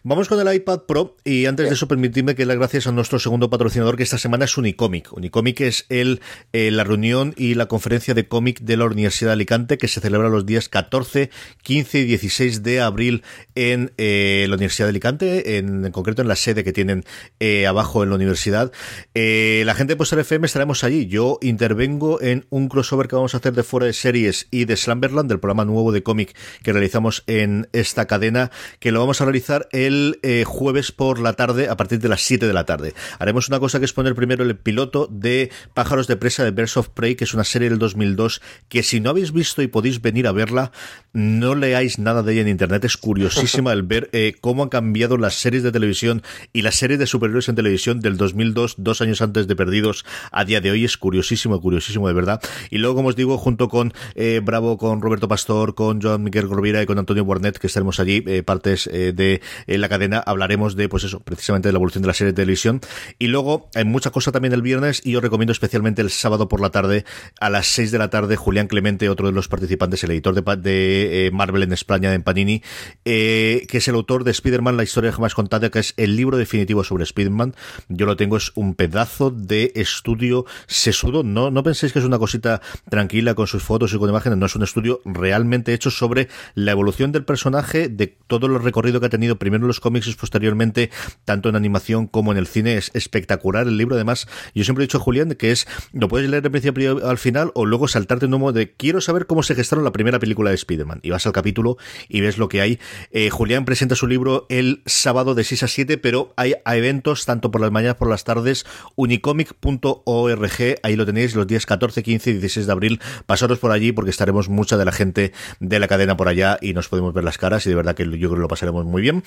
Vamos con el iPad Pro y antes de eso permitidme que las gracias a nuestro segundo patrocinador que esta semana es Unicomic. Unicomic es el, eh, la reunión y la conferencia de cómic de la Universidad de Alicante que se celebra los días 14, 15 y 16 de abril en eh, la Universidad de Alicante, en, concreto en la sede que tienen eh, abajo en la universidad. la gente de Postal FM estaremos allí. Yo intervengo en un crossover que vamos a hacer de fuera de series y de Slamberland, del programa nuevo de cómic que realizamos en esta cadena que lo vamos a realizar el eh, jueves por la tarde a partir de las 7 de la tarde. Haremos una cosa que es poner primero el piloto de Pájaros de Presa de Birds of Prey, que es una serie del 2002 que si no habéis visto y podéis venir a verla, no leáis nada de ella en internet. Es curiosísima el ver eh, cómo han cambiado las series de televisión y las series de superhéroes en televisión del 2002, dos años antes de Perdidos, a día de hoy. Es curiosísimo, curiosísimo de verdad. Y luego, como os digo, junto con eh, Bravo, con Roberto Pastor, con John Miguel Rovira y con Antonio Guardiola Fornet, estaremos allí, eh, partes eh, de la cadena, hablaremos de, pues eso, precisamente de la evolución de la serie de televisión. Y luego hay mucha cosa también el viernes y os recomiendo especialmente el sábado por la tarde, a las 6 de la tarde, Julián Clemente, otro de los participantes, el editor de, de Marvel en España, en Panini, que es el autor de Spider-Man, la historia jamás contada, que es el libro definitivo sobre Spider-Man. Yo lo tengo, es un pedazo de estudio sesudo. No, no penséis que es una cosita tranquila con sus fotos y con imágenes, no es un estudio realmente hecho sobre la evolución del personaje, de todo el recorrido que ha tenido primero en los cómics y posteriormente, tanto en animación como en el cine. Es espectacular el libro. Además, yo siempre he dicho a Julián que es, lo puedes leer de principio al final o luego saltarte un modo de quiero saber cómo se gestaron la primera película de Spider-Man. Y vas al capítulo y ves lo que hay. Eh, Julián presenta su libro el sábado de 6 a 7, pero hay eventos tanto por las mañanas por las tardes. Unicomic.org, ahí lo tenéis los días 14, 15 y 16 de abril. Pasaros por allí porque estaremos mucha de la gente de la cadena por allá y nos podemos ver las y de verdad que yo creo que lo pasaremos muy bien.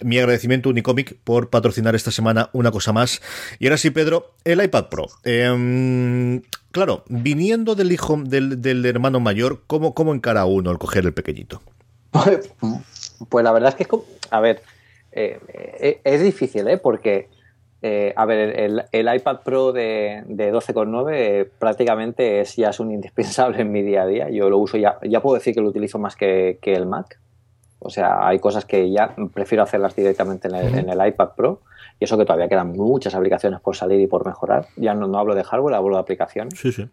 Mi agradecimiento Unicomic por patrocinar esta semana una cosa más. Y ahora sí, Pedro, el iPad Pro. Em, claro, viniendo del hijo del, hermano mayor, ¿cómo, ¿cómo encara uno el coger el pequeñito? [LAUGHS] Pues la verdad es que, a ver, eh, eh, es difícil, ¿eh? Porque eh, a ver, el, iPad Pro de, de 12,9 prácticamente es, ya es un indispensable en mi día a día. Yo lo uso ya, ya puedo decir que lo utilizo más que, el Mac. O sea, hay cosas que ya prefiero hacerlas directamente en el, iPad Pro. Y eso que todavía quedan muchas aplicaciones por salir y por mejorar. Ya no, no hablo de hardware, hablo de aplicaciones. Sí, sí.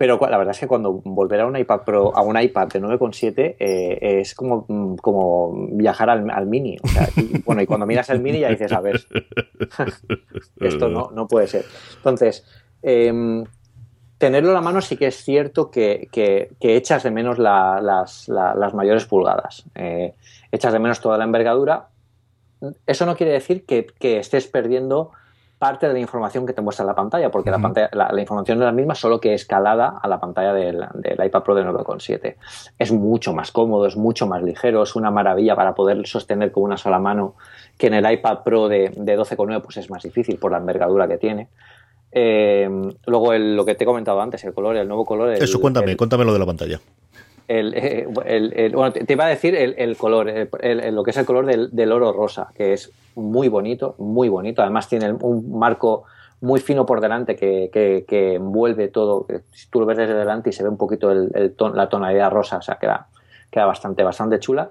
Pero la verdad es que cuando volver a un iPad Pro, a un iPad de 9,7 eh, es como, mm, como viajar al, mini. y, bueno, y cuando miras el mini ya dices, a ver, [LAUGHS] esto no, no puede ser. Entonces, em, tenerlo en la mano sí que es cierto que, echas de menos las, mayores pulgadas. Eh, echas de menos toda la envergadura. Eso no quiere decir que, que estés perdiendo parte de la información que te muestra la pantalla, porque la, pantalla, la, información es la misma, solo que escalada a la pantalla del, iPad Pro de 9,7. Es mucho más cómodo, es mucho más ligero, es una maravilla para poder sostener con una sola mano, que en el iPad Pro de, de 12,9 pues es más difícil por la envergadura que tiene. Eh, luego lo que te he comentado antes, el color, el nuevo color. Eso, cuéntame, cuéntame lo de la pantalla. Eh, bueno, te iba a decir el, color, lo que es el color del, oro rosa, que es muy bonito, muy bonito. Además tiene un marco muy fino por delante que, envuelve todo. Si tú lo ves desde delante y se ve un poquito la tonalidad rosa, o sea, queda, queda bastante, bastante chula.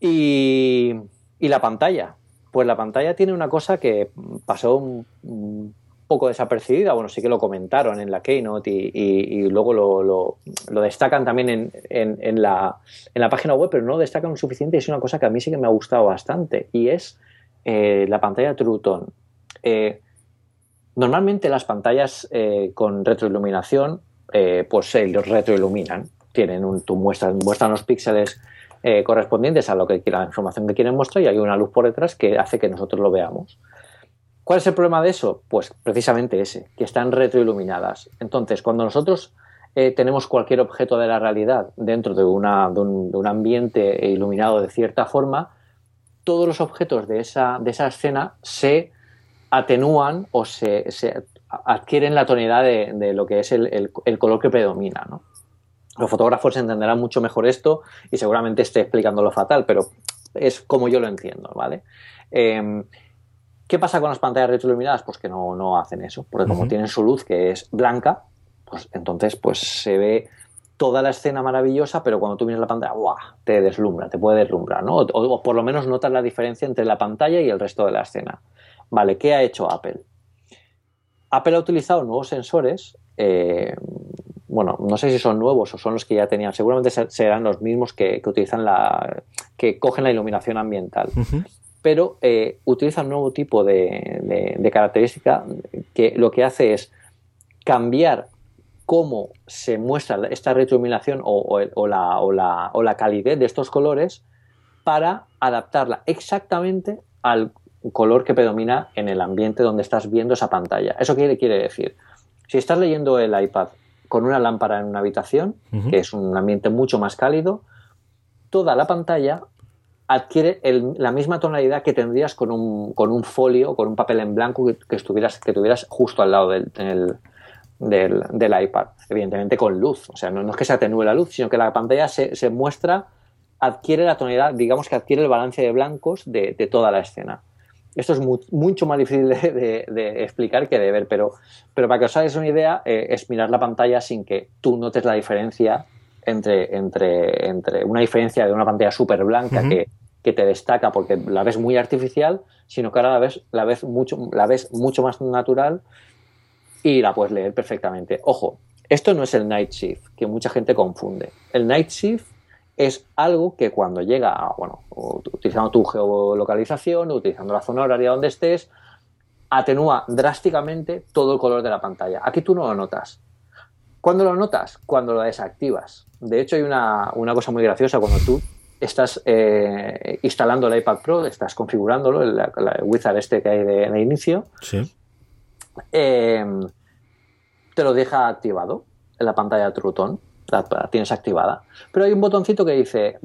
Y, y, la pantalla. Pues la pantalla tiene una cosa que pasó un, poco desapercibida, bueno, sí que lo comentaron en la Keynote y, luego lo, destacan también en, en, la, en, la, página web, pero no lo destacan lo suficiente y es una cosa que a mí sí que me ha gustado bastante y es eh, la pantalla True Tone. Eh, normalmente las pantallas eh, con retroiluminación pues se retroiluminan, tienen un, tú muestras, muestran los píxeles correspondientes a lo que la información que quieren mostrar y hay una luz por detrás que hace que nosotros lo veamos. ¿Cuál es el problema de eso? Pues precisamente ese, que están retroiluminadas. Entonces, cuando nosotros eh, tenemos cualquier objeto de la realidad dentro de, una, de, un, ambiente iluminado de cierta forma, todos los objetos de esa, de esa escena se atenúan o se, adquieren la tonalidad de, lo que es el, color que predomina. Los fotógrafos entenderán mucho mejor esto y seguramente esté explicándolo fatal, pero es como yo lo entiendo, ¿vale? Em, ¿Qué pasa con las pantallas retroiluminadas? Pues que no, no hacen eso, porque como tienen su luz que es blanca, pues entonces pues se ve toda la escena maravillosa, pero cuando tú miras la pantalla, ¡guau! te deslumbra, te puede deslumbrar, ¿no? O, por lo menos notas la diferencia entre la pantalla y el resto de la escena. Vale, ¿qué ha hecho Apple? Apple ha utilizado nuevos sensores, eh, bueno, no sé si son nuevos o son los que ya tenían, seguramente serán los mismos que, utilizan la, que cogen la iluminación ambiental pero eh, utiliza un nuevo tipo de, característica que lo que hace es cambiar cómo se muestra esta retroiluminación o, la, calidez de estos colores para adaptarla exactamente al color que predomina en el ambiente donde estás viendo esa pantalla. ¿Eso qué quiere decir? Si estás leyendo el iPad con una lámpara en una habitación, que es un ambiente mucho más cálido, toda la pantalla adquiere la misma tonalidad que tendrías con un, con un folio, con un papel en blanco que, estuvieras, que tuvieras justo al lado del, del, iPad. Evidentemente con luz. O sea, no, es que se atenúe la luz, sino que la pantalla se, muestra adquiere la tonalidad, digamos que adquiere el balance de blancos de, toda la escena. Esto es mucho más difícil de, explicar que de ver, pero, pero para que os hagáis una idea, eh, es mirar la pantalla sin que tú notes la diferencia entre, entre, entre una diferencia de una pantalla súper blanca que, que, te destaca porque la ves muy artificial, sino que ahora la ves, la ves, mucho, la ves mucho más natural y la puedes leer perfectamente. Ojo, esto no es el Night Shift, que mucha gente confunde. El Night Shift es algo que cuando llega, a, bueno, utilizando tu geolocalización, utilizando la zona horaria donde estés, atenúa drásticamente todo el color de la pantalla. Aquí tú no lo notas. ¿Cuándo lo notas? Cuando lo desactivas. De hecho, hay una, cosa muy graciosa cuando tú estás eh, instalando el iPad Pro, estás configurándolo, el, wizard este que hay de, inicio. Sí. Eh, te lo deja activado en la pantalla Trutón, la, tienes activada. Pero hay un botoncito que dice,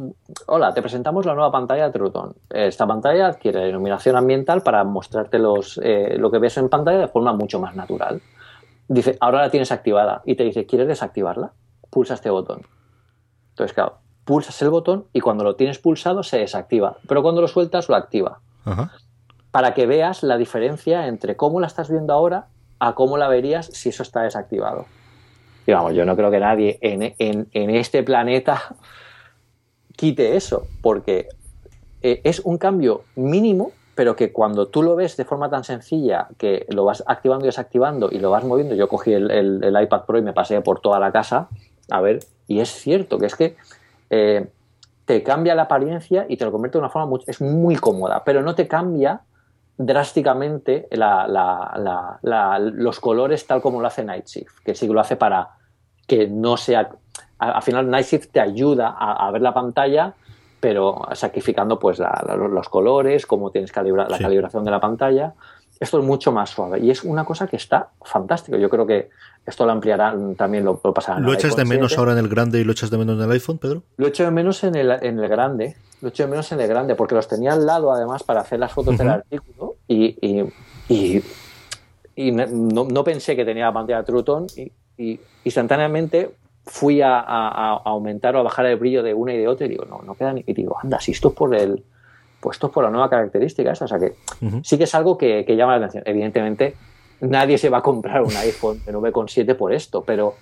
hola, te presentamos la nueva pantalla de Trutón. Esta pantalla adquiere iluminación ambiental para mostrarte los, eh, lo que ves en pantalla de forma mucho más natural. Dice, ahora la tienes activada y te dice, ¿quieres desactivarla? Pulsa este botón. Entonces, claro, pulsas el botón y cuando lo tienes pulsado se desactiva, pero cuando lo sueltas lo activa. Para que veas la diferencia entre cómo la estás viendo ahora a cómo la verías si eso está desactivado. Digamos, yo no creo que nadie en, este planeta quite eso, porque eh, es un cambio mínimo, pero que cuando tú lo ves de forma tan sencilla, que lo vas activando y desactivando y lo vas moviendo, yo cogí el, iPad Pro y me pasé por toda la casa a ver, y es cierto que es que eh, te cambia la apariencia y te lo convierte de una forma muy, es muy cómoda, pero no te cambia drásticamente los colores tal como lo hace Night Shift, que sí que lo hace para que no sea... Al final Night Shift te ayuda a, ver la pantalla, pero sacrificando pues los colores, cómo tienes calibra, la calibración de la pantalla. Esto es mucho más suave y es una cosa que está fantástico. Yo creo que esto lo ampliarán, también lo, lo pasarán. ¿Lo echas de menos ahora en el grande y lo echas de menos en el iPhone, Pedro? Lo echo de menos en el, en el grande, lo echo de menos en el grande, porque los tenía al lado además para hacer las fotos del artículo y, y, y, no, pensé que tenía la pantalla Truton y, instantáneamente fui a, aumentar o a bajar el brillo de una y de otra y digo, no, no queda ni... Y digo, anda, si esto es por el... Pues esto es por la nueva característica o sea que sí que es algo que, que llama la atención. Evidentemente, nadie se va a comprar un iPhone de 9,7 por esto, pero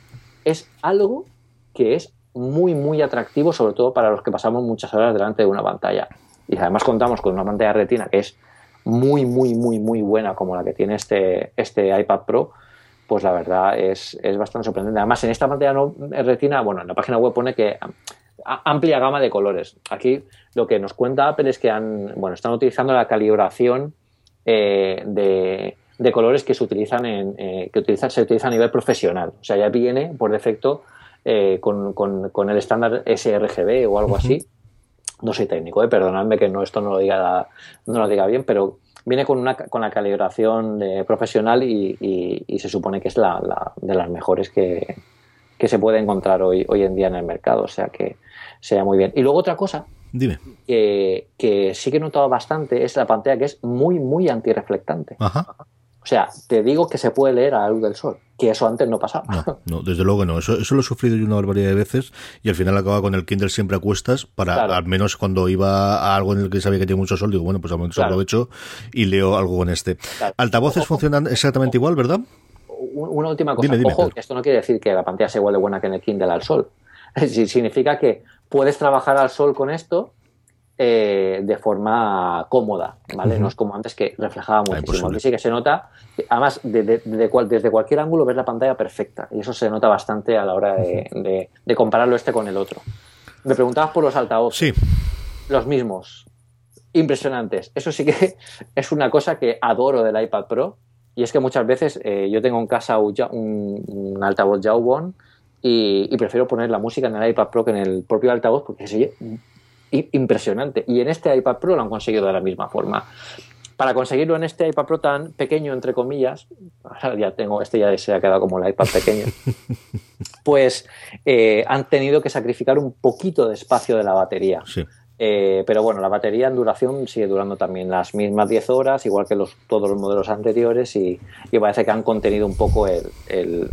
es algo que es muy, muy atractivo, sobre todo para los que pasamos muchas horas delante de una pantalla. Y además contamos con una pantalla retina que es muy, muy, muy, muy buena, como la que tiene este, este iPad Pro, pues la verdad es, es bastante sorprendente. Además, en esta pantalla no, retina, bueno, en la página web pone que amplia gama de colores. Aquí lo que nos cuenta Apple es que han, bueno, están utilizando la calibración eh, de, de colores que se utilizan en, eh, que utiliza, se utiliza a nivel profesional. O sea, ya viene por defecto eh, con, con, el estándar sRGB o algo así. No soy técnico, eh, perdonadme que no, esto no lo diga, no lo diga bien, pero viene con, una, con la calibración de profesional y, y, se supone que es la, la, de las mejores que, que se puede encontrar hoy, hoy en día en el mercado. O sea que sea muy bien. Y luego otra cosa Dime. Que, que sí que he notado bastante es la pantalla que es muy, muy antirreflectante. Ajá. O sea, te digo que se puede leer a la luz del sol, que eso antes no pasaba. No, [LAUGHS] no desde luego no. Eso, eso lo he sufrido yo una barbaridad de veces y al final acababa con el Kindle siempre a cuestas para, al menos cuando iba a algo en el que sabía que tiene mucho sol, digo, bueno, pues al menos aprovecho y leo algo con este. Altavoces funcionan exactamente igual, ¿verdad? Una última cosa. Ojo, esto no quiere decir que la pantalla sea igual de buena que en el Kindle al sol. [LAUGHS] Significa que puedes trabajar al sol con esto eh, de forma cómoda, ¿vale? No es como antes que reflejaba muchísimo. Aquí sí que se nota, además, desde cualquier ángulo ves la pantalla perfecta y eso se nota bastante a la hora de, compararlo este con el otro. Me preguntabas por los altavoces. Sí. Los mismos. Impresionantes. Eso sí que [LAUGHS] es una cosa que adoro del iPad Pro y es que muchas veces eh, yo tengo en casa un, un altavoz Jawbone y, y, prefiero poner la música en el iPad Pro que en el propio altavoz porque se oye impresionante. Y en este iPad Pro lo han conseguido de la misma forma. Para conseguirlo en este iPad Pro tan pequeño, entre comillas, ya tengo, este ya se ha quedado como el iPad pequeño, [LAUGHS] pues eh, han tenido que sacrificar un poquito de espacio de la batería. Eh, pero bueno, la batería en duración sigue durando también las mismas 10 horas, igual que los, todos los modelos anteriores, y, parece que han contenido un poco el,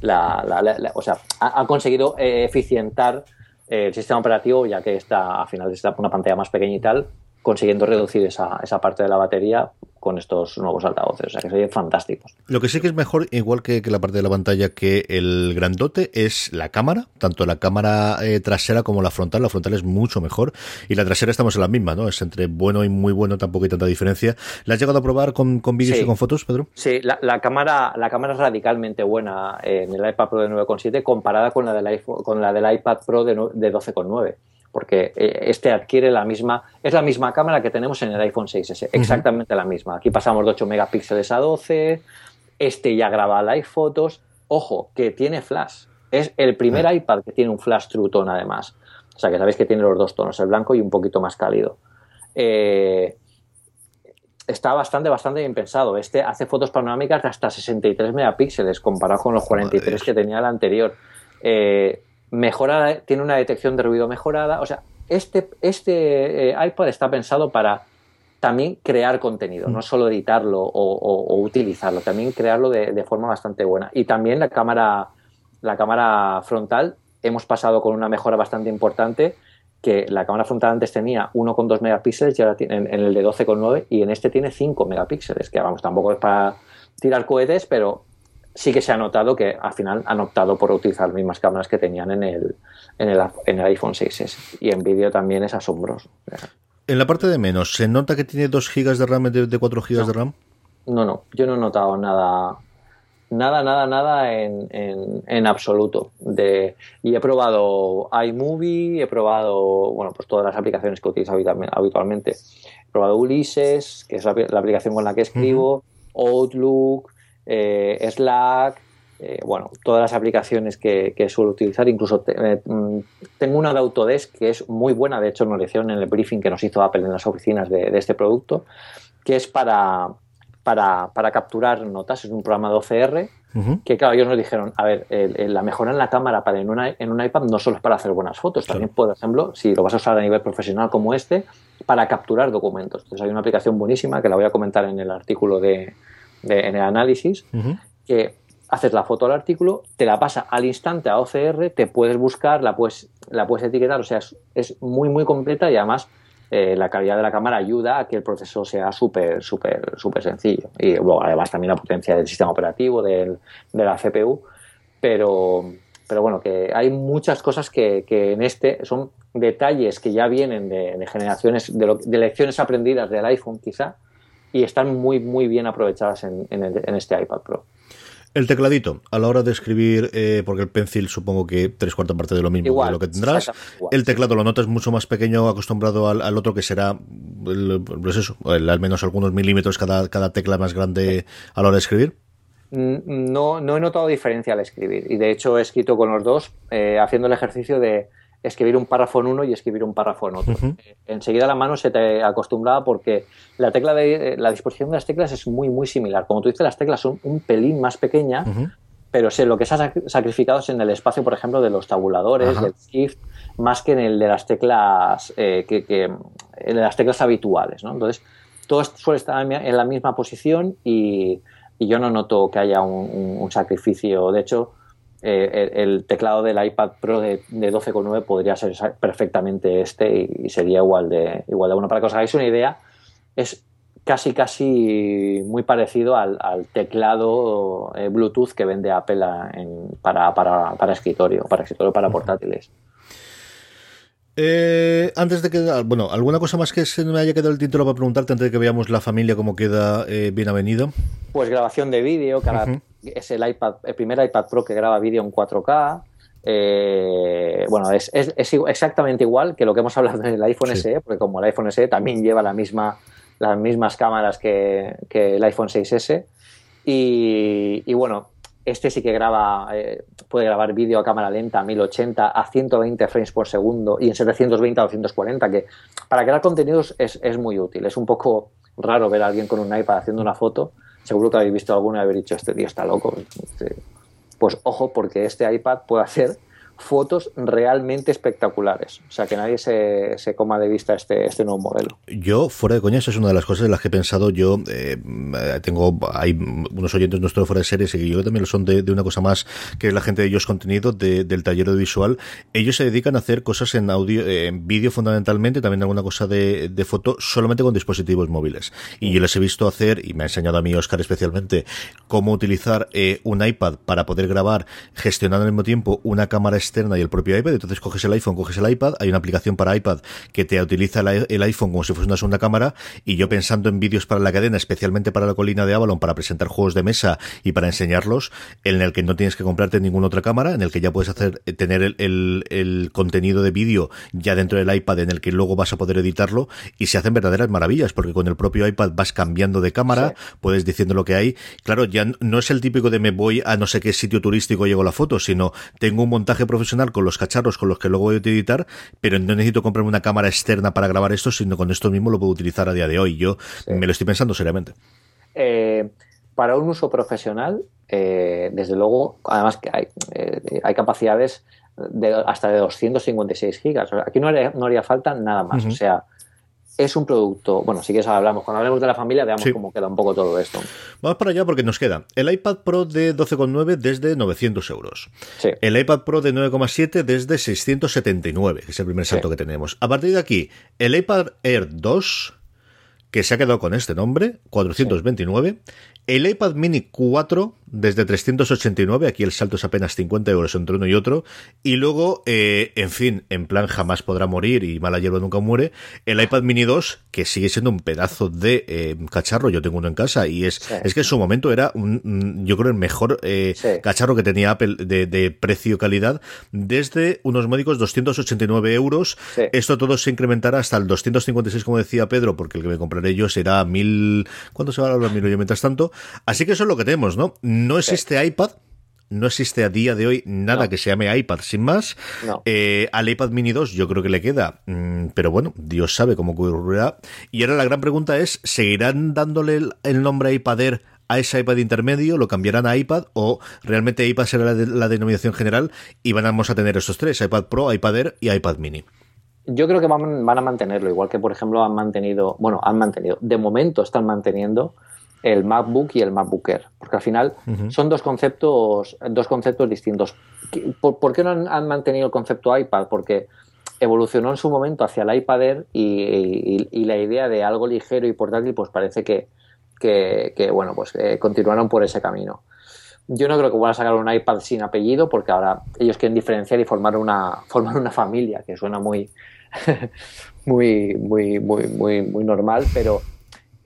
la, o sea, han conseguido eh, eficientar el sistema operativo, ya que está al final está una pantalla más pequeña y tal, consiguiendo reducir esa, esa parte de la batería con estos nuevos altavoces. O sea que serían fantásticos. Lo que sí que es mejor, igual que, la parte de la pantalla que el grandote, es la cámara, tanto la cámara eh, trasera como la frontal. La frontal es mucho mejor y la trasera estamos en la misma, ¿no? Es entre bueno y muy bueno, tampoco hay tanta diferencia. ¿La has llegado a probar con, con vídeos y con fotos, Pedro? Sí, la, cámara, la cámara es radicalmente buena en el iPad Pro de 9,7 comparada con la del, iPhone, con la del iPad Pro de, de 12,9 porque eh, este adquiere la misma, es la misma cámara que tenemos en el iPhone 6S, exactamente la misma. Aquí pasamos de 8 megapíxeles a 12, este ya graba live fotos, ojo, que tiene flash, es el primer iPad que tiene un flash True Tone además, o sea que sabéis que tiene los dos tonos, el blanco y un poquito más cálido. Eh, está bastante, bastante bien pensado. Este hace fotos panorámicas de hasta 63 megapíxeles comparado con los 43 que tenía el anterior. Eh, mejora, tiene una detección de ruido mejorada. O sea, este, este eh, iPad está pensado para también crear contenido, no mm. solo editarlo o, utilizarlo, también crearlo de, forma bastante buena. Y también la cámara, la cámara frontal, hemos pasado con una mejora bastante importante, que la cámara frontal antes tenía 1,2 megapíxeles y ahora tiene, en, el de 12,9 y en este tiene 5 megapíxeles, que vamos, tampoco es para tirar cohetes, pero sí que se ha notado que al final han optado por utilizar las mismas cámaras que tenían en el, en el, en el iPhone 6S. Y en vídeo también es asombroso. En la parte de menos, ¿se nota que tiene 2 GB de RAM de, de 4 GB de RAM? No, no, yo no he notado nada, nada, nada, nada en, en, absoluto. De, y he probado iMovie, he probado, bueno, pues todas las aplicaciones que utilizo habitualmente. He probado Ulises, que es la, aplicación con la que escribo, Outlook, eh, Slack, eh, bueno, todas las aplicaciones que, suelo utilizar, incluso eh, mm, tengo una de Autodesk que es muy buena, de hecho nos lo hicieron en el briefing que nos hizo Apple en las oficinas de, este producto, que es para, para, capturar notas, es un programa de OCR, que claro, ellos nos dijeron, a ver, la mejora en la cámara para en, una, en un iPad no solo es para hacer buenas fotos, también, por ejemplo, si lo vas a usar a nivel profesional como este, para capturar documentos. Entonces hay una aplicación buenísima que la voy a comentar en el artículo de, en el análisis, que haces la foto del artículo, te la pasa al instante a OCR, te puedes buscar, la puedes, la puedes etiquetar, o sea, es, muy, muy completa y además eh, la calidad de la cámara ayuda a que el proceso sea súper, súper, súper sencillo. Y luego, además, también la potencia del sistema operativo, del, de la CPU, pero, pero bueno, que hay muchas cosas que, en este son detalles que ya vienen de, generaciones, de, de lecciones aprendidas del iPhone quizá, y están muy, muy bien aprovechadas en, este iPad Pro. El tecladito, a la hora de escribir, eh, porque el pencil supongo que tres cuartas partes de lo mismo de lo que tendrás. El teclado lo notas mucho más pequeño, acostumbrado al, otro que será, pues eso, al menos algunos milímetros cada, cada tecla más grande a la hora de escribir. Mm, no, no he notado diferencia al escribir y de hecho he escrito con los dos eh, haciendo el ejercicio de escribir un párrafo en uno y escribir un párrafo en otro. Eh, enseguida la mano se te acostumbraba porque la tecla de eh, la disposición de las teclas es muy muy similar. Como tú dices, las teclas son un pelín más pequeñas, pero sé, lo que se ha sacrificado es en el espacio, por ejemplo, de los tabuladores, del shift, más que en el de las teclas eh, que, en las teclas habituales, ¿no? Entonces, todo suele estar en la misma posición y, yo no noto que haya un sacrificio. De hecho, eh, el, teclado del iPad Pro de, 12,9 podría ser perfectamente este y, sería igual de, igual de bueno. Para que os hagáis una idea, es casi casi muy parecido al, teclado eh, Bluetooth que vende Apple para, para, para, escritorio, para escritorio para portátiles. Eh, antes de que, bueno, ¿alguna cosa más que se me haya quedado el título para preguntarte antes de que veamos la familia cómo queda eh, bien avenido? Pues grabación de vídeo, es el iPad, el primer iPad Pro que graba vídeo en 4K. Eh, bueno, es, exactamente igual que lo que hemos hablado en el iPhone SE, porque como el iPhone SE también lleva la misma, las mismas cámaras que, el iPhone 6S. Y, y bueno, este sí que graba, eh, puede grabar vídeo a cámara lenta a 1080 a 120 frames por segundo y en 720 a 240, que para crear contenidos es, muy útil. Es un poco raro ver a alguien con un iPad haciendo una foto. Seguro que habéis visto alguno y haber dicho, este tío está loco. Este, pues ojo, porque este iPad puede hacer fotos realmente espectaculares. O sea, que nadie se, se coma de vista este, este nuevo modelo. Yo, fuera de coñas, es una de las cosas en las que he pensado yo. Eh, tengo, hay unos oyentes nuestros fuera de series y yo también lo son de, una cosa más que es la gente de ellos contenido del taller de visual. Ellos se dedican a hacer cosas en audio, en vídeo fundamentalmente, también alguna cosa de, de foto, solamente con dispositivos móviles. Y yo les he visto hacer, y me ha enseñado a mí Oscar especialmente, cómo utilizar eh, un iPad para poder grabar gestionando al mismo tiempo una cámara externa y el propio iPad. Entonces coges el iPhone, coges el iPad, hay una aplicación para iPad que te utiliza el iPhone como si fuese una segunda cámara y yo pensando en vídeos para la cadena, especialmente para la colina de Avalon, para presentar juegos de mesa y para enseñarlos, en el que no tienes que comprarte ninguna otra cámara, en el que ya puedes hacer eh, tener el, el, contenido de vídeo ya dentro del iPad en el que luego vas a poder editarlo y se hacen verdaderas maravillas porque con el propio iPad vas cambiando de cámara, puedes diciendo lo que hay. Claro, ya no es el típico de me voy a no sé qué sitio turístico y llego la foto, sino tengo un montaje profesional con los cacharros con los que luego voy a editar, pero no necesito comprarme una cámara externa para grabar esto, sino con esto mismo lo puedo utilizar a día de hoy. Yo me lo estoy pensando seriamente. Eh, para un uso profesional, eh, desde luego, además que hay, eh, hay capacidades de hasta de 256 gigas. aquí no haría, no haría falta nada más. O sea, es un producto. Bueno, si quieres hablamos. Cuando hablemos de la familia, veamos cómo queda un poco todo esto. Vamos para allá porque nos queda el iPad Pro de 12,9 desde 900 euros. El iPad Pro de 9,7 desde 679, que es el primer salto que tenemos. A partir de aquí, el iPad Air 2, que se ha quedado con este nombre, 429. El iPad Mini 4 desde 389, aquí el salto es apenas 50 euros entre uno y otro, y luego, eh, en fin, en plan jamás podrá morir y mala hierba nunca muere, el iPad Mini 2, que sigue siendo un pedazo de eh, cacharro, yo tengo uno en casa, y es, es que en su momento era, un, yo creo, el mejor eh, cacharro que tenía Apple de, de precio-calidad, desde unos módicos 289 euros, esto todo se incrementará hasta el 256, como decía Pedro, porque el que me compraré yo será mil, ¿cuánto se va a los mil yo mientras tanto? Así que eso es lo que tenemos, ¿no? No existe iPad, no existe a día de hoy nada que se llame iPad sin más. Eh, al iPad Mini 2 yo creo que le queda, mm, pero bueno, Dios sabe cómo ocurrirá. Y ahora la gran pregunta es, ¿seguirán dándole el, nombre iPad Air a ese iPad intermedio? ¿Lo cambiarán a iPad? ¿O realmente iPad será la, denominación general y vamos a tener esos tres, iPad Pro, iPad Air y iPad Mini? Yo creo que van, van a mantenerlo, igual que por ejemplo han mantenido, bueno, han mantenido, de momento están manteniendo el MacBook y el MacBook Air, porque al final son dos conceptos, dos conceptos distintos. ¿Por, qué no han, mantenido el concepto iPad? Porque evolucionó en su momento hacia el iPad Air y, la idea de algo ligero y portátil, pues parece que, que, bueno, pues eh, continuaron por ese camino. Yo no creo que van a sacar un iPad sin apellido, porque ahora ellos quieren diferenciar y formar una, [LAUGHS] formar una familia, que suena muy, [LAUGHS] muy, muy, muy, muy, muy normal, pero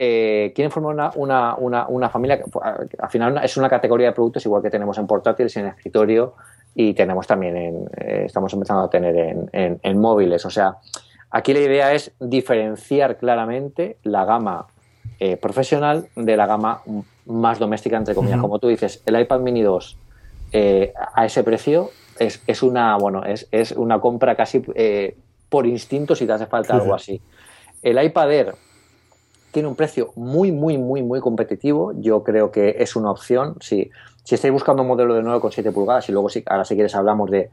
eh, quieren formar una, familia que pues, al final es una categoría de productos igual que tenemos en portátiles, en escritorio y tenemos también en, eh, estamos empezando a tener en, móviles. O sea, aquí la idea es diferenciar claramente la gama eh, profesional de la gama más doméstica, entre comillas. Como tú dices, el iPad mini 2 a ese precio es, una, bueno, es, es una compra casi por instinto si te hace falta algo así. El iPad Air tiene un precio muy, muy, muy, muy competitivo. Yo creo que es una opción. Si, si estáis buscando un modelo de 9,7 pulgadas y luego si, ahora si quieres hablamos de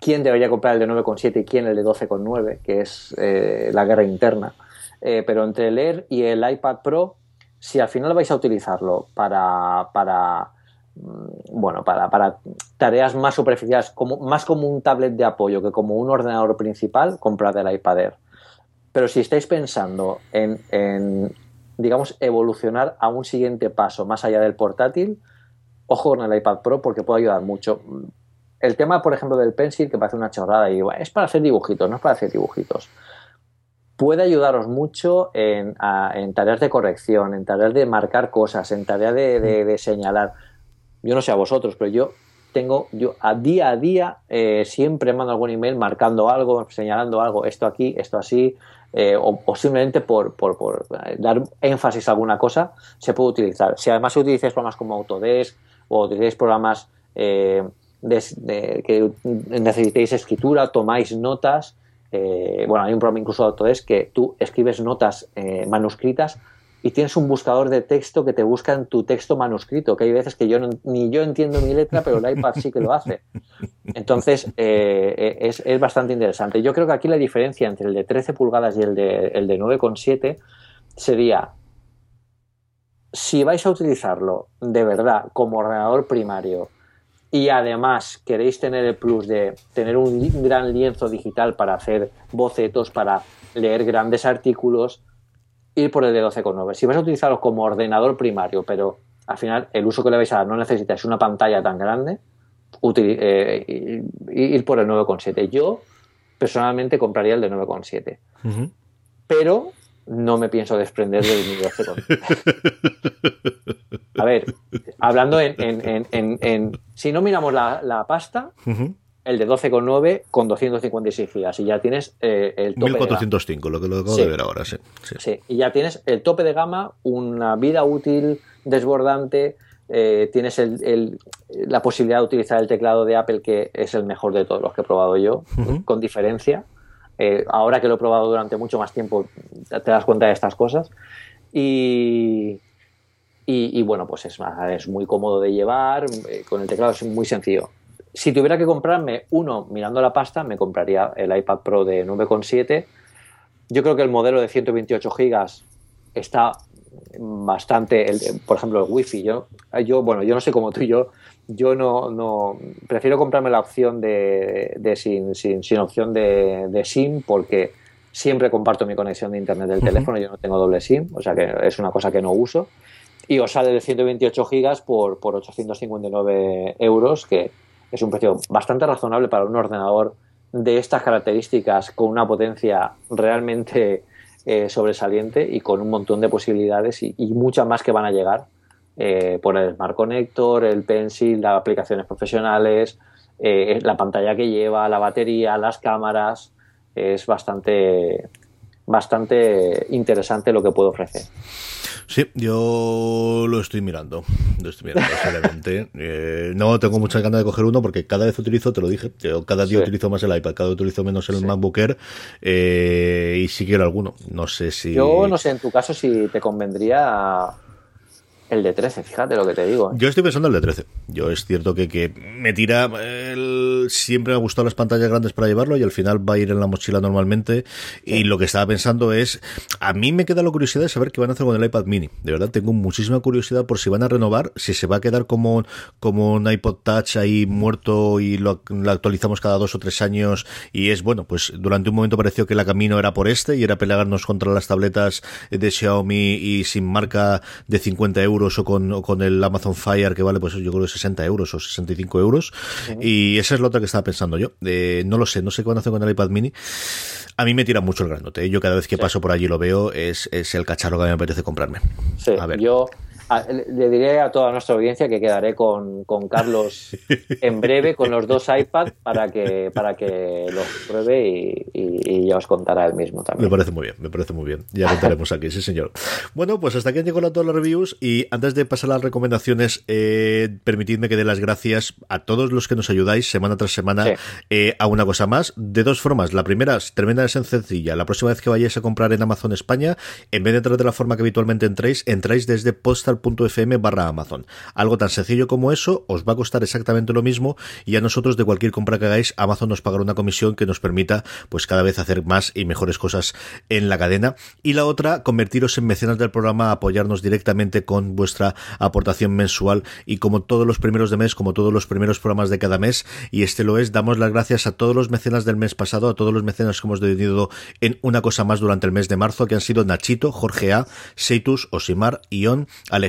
quién debería comprar el de 9,7 y quién el de 12,9, que es eh, la guerra interna. Eh, pero entre el Air y el iPad Pro, si al final vais a utilizarlo para, para mm, bueno, para, para, tareas más superficiales, como, más como un tablet de apoyo que como un ordenador principal, comprad el iPad Air. Pero si estáis pensando en, digamos, evolucionar a un siguiente paso más allá del portátil, ojo con el iPad Pro porque puede ayudar mucho. El tema, por ejemplo, del pencil, que parece una chorrada y es para hacer dibujitos, no es para hacer dibujitos. Puede ayudaros mucho en, tareas de corrección, en tareas de marcar cosas, en tareas de, señalar. Yo no sé a vosotros, pero yo tengo, yo a día a día eh, siempre mando algún email marcando algo, señalando algo, esto aquí, esto así, eh, o, simplemente por, eh, dar énfasis a alguna cosa, se puede utilizar. Si además utilizáis programas como Autodesk o utilizáis programas eh, que necesitéis escritura, tomáis notas, bueno, hay un programa incluso de Autodesk que tú escribes notas manuscritas y tienes un buscador de texto que te busca en tu texto manuscrito, que hay veces que yo ni yo entiendo mi letra, pero el iPad sí que lo hace. Entonces, eh, es, es, bastante interesante. Yo creo que aquí la diferencia entre el de 13 pulgadas y el de, el de 9,7 sería, si vais a utilizarlo de verdad como ordenador primario y además queréis tener el plus de tener un gran lienzo digital para hacer bocetos, para leer grandes artículos, ir por el de 12,9. Si vais a utilizarlo como ordenador primario, pero al final el uso que le vais a dar no necesitáis una pantalla tan grande, eh, ir por el 9,7. Yo personalmente compraría el de 9,7. Pero no me pienso desprender del mi 12,7. a ver, hablando en, si no miramos la, pasta, el de 12,9 con 256 gigas y ya tienes eh, el tope 1405, lo que lo acabo de ver ahora, sí, sí. y ya tienes el tope de gama, una vida útil desbordante, eh, tienes el, la posibilidad de utilizar el teclado de Apple, que es el mejor de todos los que he probado yo, con diferencia. Eh, ahora que lo he probado durante mucho más tiempo, te das cuenta de estas cosas. Y, y, bueno, pues es, es muy cómodo de llevar, con el teclado es muy sencillo si tuviera que comprarme uno mirando la pasta, me compraría el iPad Pro de 9,7. Yo creo que el modelo de 128 GB está bastante, por ejemplo, el Wi-Fi. Yo, yo, bueno, yo no sé cómo tú y yo, yo no, no prefiero comprarme la opción de, sin, sin, opción de, SIM porque siempre comparto mi conexión de internet del teléfono, yo no tengo doble SIM, o sea que es una cosa que no uso. Y os sale de 128 GB por, por 859 euros, que, es un precio bastante razonable para un ordenador de estas características con una potencia realmente eh, sobresaliente y con un montón de posibilidades y, muchas más que van a llegar eh, por el Smart Connector, el Pencil, las aplicaciones profesionales, eh, la pantalla que lleva, la batería, las cámaras. Es bastante, bastante interesante lo que puede ofrecer. Sí, yo lo estoy mirando. Lo estoy mirando, [LAUGHS] eh, no tengo muchas ganas de coger uno porque cada vez utilizo, te lo dije, yo cada día utilizo más el iPad, cada vez utilizo menos el MacBook Air eh, y si quiero alguno. No sé si. Yo no sé en tu caso si te convendría el de 13, fíjate lo que te digo. ¿eh? Yo estoy pensando el de 13. Yo es cierto que, que me tira. siempre me ha gustado las pantallas grandes para llevarlo y al final va a ir en la mochila normalmente. Y lo que estaba pensando es. A mí me queda la curiosidad de saber qué van a hacer con el iPad mini. De verdad, tengo muchísima curiosidad por si van a renovar, si se va a quedar como, como un iPod Touch ahí muerto y lo, actualizamos cada dos o tres años. Y es bueno, pues durante un momento pareció que la camino era por este y era pelearnos contra las tabletas de Xiaomi y sin marca de 50 euros o con, con el Amazon Fire que vale pues yo creo 60 euros o 65 euros. Y esa es la otra que estaba pensando yo. No lo sé, no sé a hacer con el iPad mini. A mí me tira mucho el granote ¿eh? yo cada vez que paso por allí lo veo es, es el cacharro que a mí me apetece comprarme. A ver. yo le diré a toda nuestra audiencia que quedaré con, con Carlos en breve con los dos iPad para que para que los pruebe y, y, ya os contará el mismo también. Me parece muy bien, me parece muy bien. Ya contaremos aquí, sí señor. Bueno, pues hasta aquí han llegado todas las reviews y antes de pasar a las recomendaciones, eh, permitidme que dé las gracias a todos los que nos ayudáis semana tras semana eh, a una cosa más. De dos formas. La primera es tremenda, es sencilla. La próxima vez que vayáis a comprar en Amazon España, en vez de entrar de la forma que habitualmente entréis, entráis desde postal .fm barra Amazon. Algo tan sencillo como eso os va a costar exactamente lo mismo y a nosotros de cualquier compra que hagáis Amazon nos pagará una comisión que nos permita pues cada vez hacer más y mejores cosas en la cadena. Y la otra, convertiros en mecenas del programa, apoyarnos directamente con vuestra aportación mensual y como todos los primeros de mes, como todos los primeros programas de cada mes, y este lo es, damos las gracias a todos los mecenas del mes pasado, a todos los mecenas que hemos tenido en una cosa más durante el mes de marzo, que han sido Nachito, Jorge A, Seitus, Osimar, Ion, Alejandro,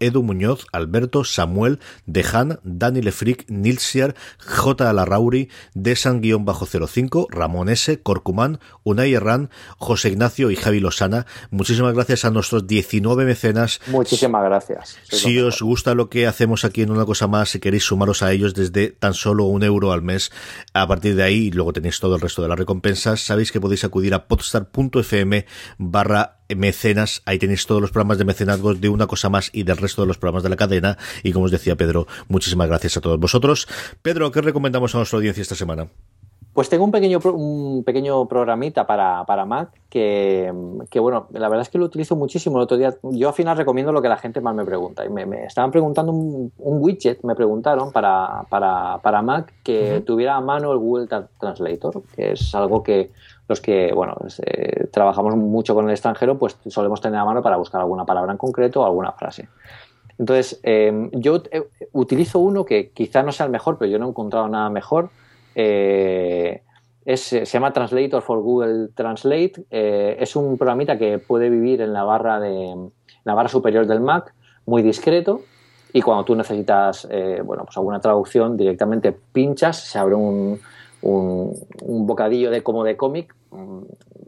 Edu Muñoz, Alberto, Samuel, Dejan, Dani Lefric, Nilsiar, J. Alarrauri, Desan-05, Ramón S., Corcumán, Unai Herrán, José Ignacio y Javi Losana. Muchísimas gracias a nuestros 19 mecenas. Muchísimas gracias. si os gusta lo que hacemos aquí en una cosa más, si queréis sumaros a ellos desde tan solo un euro al mes, a partir de ahí, luego tenéis todo el resto de las recompensas, sabéis que podéis acudir a podstar.fm barra mecenas, ahí tenéis todos los programas de mecenazgos de una cosa más y del resto de los programas de la cadena. Y como os decía Pedro, muchísimas gracias a todos vosotros. Pedro, ¿qué recomendamos a nuestra audiencia esta semana? Pues tengo un pequeño, un pequeño programita para, para Mac que, que, bueno, la verdad es que lo utilizo muchísimo. El otro día, yo al final recomiendo lo que la gente más me pregunta. Y me, estaban preguntando un, widget, me preguntaron para, para, para Mac que tuviera a mano el Google Translator, que es algo que los que, bueno, eh, trabajamos mucho con el extranjero, pues solemos tener a mano para buscar alguna palabra en concreto o alguna frase. Entonces, em, yo eh, utilizo uno que quizá no sea el mejor, pero yo no he encontrado nada mejor. Eh, se llama Translator for Google Translate. es un programita que puede vivir en la barra, de, la barra superior del Mac, muy discreto. Y cuando tú necesitas bueno, pues alguna traducción, directamente pinchas, se abre un, un, bocadillo de como de cómic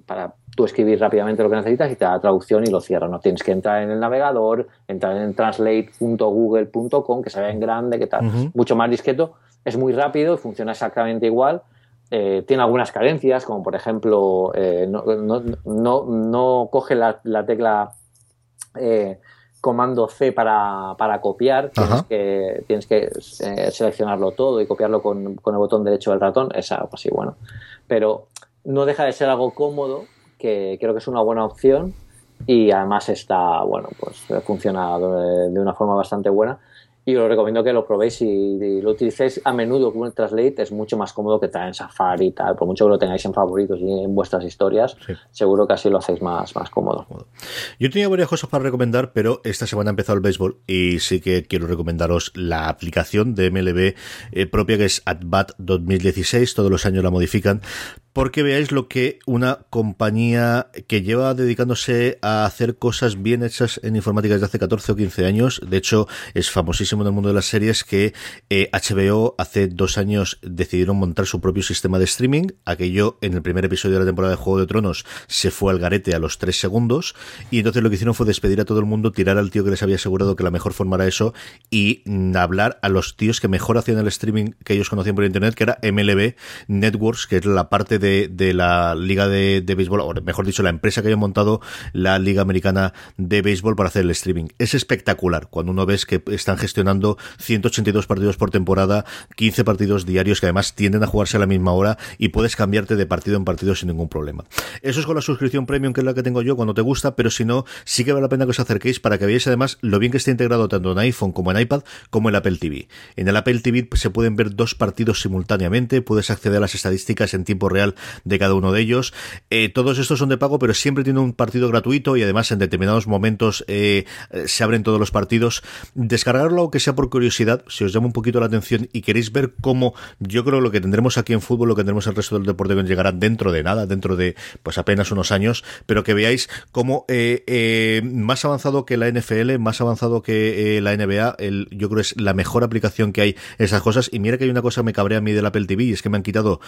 para tú escribir rápidamente lo que necesitas y te da traducción y lo cierra. No tienes que entrar en el navegador, entrar en translate.google.com, que se ve en grande, que tal, mucho más discreto. Es muy rápido y funciona exactamente igual. Eh, tiene algunas carencias, como por ejemplo, eh, no, no, no, coge la, la tecla eh, comando C para, para copiar, tienes que, tienes que seleccionarlo todo y copiarlo con, con, el botón derecho del ratón, es algo así, bueno. Pero no deja de ser algo cómodo, que creo que es una buena opción y además está, bueno, pues funciona de una forma bastante buena y os recomiendo que lo probéis y, lo utilicéis a menudo Google Translate es mucho más cómodo que traer en Safari y tal, por mucho que lo tengáis en favoritos y en vuestras historias, seguro que así lo hacéis más, más cómodo. Yo tenía varias cosas para recomendar, pero esta semana ha empezado el béisbol y sí que quiero recomendaros la aplicación de MLB eh, propia que es AtBat 2016, todos los años la modifican, porque veáis lo que una compañía que lleva dedicándose a hacer cosas bien hechas en informática desde hace 14 o 15 años, de hecho es famosísimo en el mundo de las series que HBO eh, hace dos años decidieron montar su propio sistema de streaming, aquello en el primer episodio de la temporada de Juego de Tronos se fue al garete a los tres segundos. Y entonces lo que hicieron fue despedir a todo el mundo, tirar al tío que les había asegurado que la mejor forma era eso y hablar a los tíos que mejor hacían el streaming que ellos conocían por internet, que era MLB Networks, que es la parte de, la liga de, béisbol, o mejor dicho, la empresa que haya montado la liga americana de béisbol para hacer el streaming. Es espectacular cuando uno ves que están gestionando 182 partidos por temporada, 15 partidos diarios que además tienden a jugarse a la misma hora y puedes cambiarte de partido en partido sin ningún problema. Eso es con la suscripción premium que es la que tengo yo cuando te gusta, pero si no, sí que vale la pena que os acerquéis para que veáis además lo bien que está integrado tanto en iPhone como en iPad como en Apple TV. En el Apple TV se pueden ver dos partidos simultáneamente, puedes acceder a las estadísticas en tiempo real de cada uno de ellos. Eh, todos estos son de pago, pero siempre tiene un partido gratuito y además en determinados momentos eh, se abren todos los partidos. Descargarlo, aunque sea por curiosidad, si os llama un poquito la atención y queréis ver cómo yo creo lo que tendremos aquí en fútbol, lo que tendremos el resto del deporte que llegará dentro de nada, dentro de pues apenas unos años, pero que veáis cómo eh, más avanzado que la NFL, más avanzado que la NBA, el, yo creo es la mejor aplicación que hay esas cosas. Y mira que hay una cosa que me cabrea a mí del Apple TV y es que me han quitado,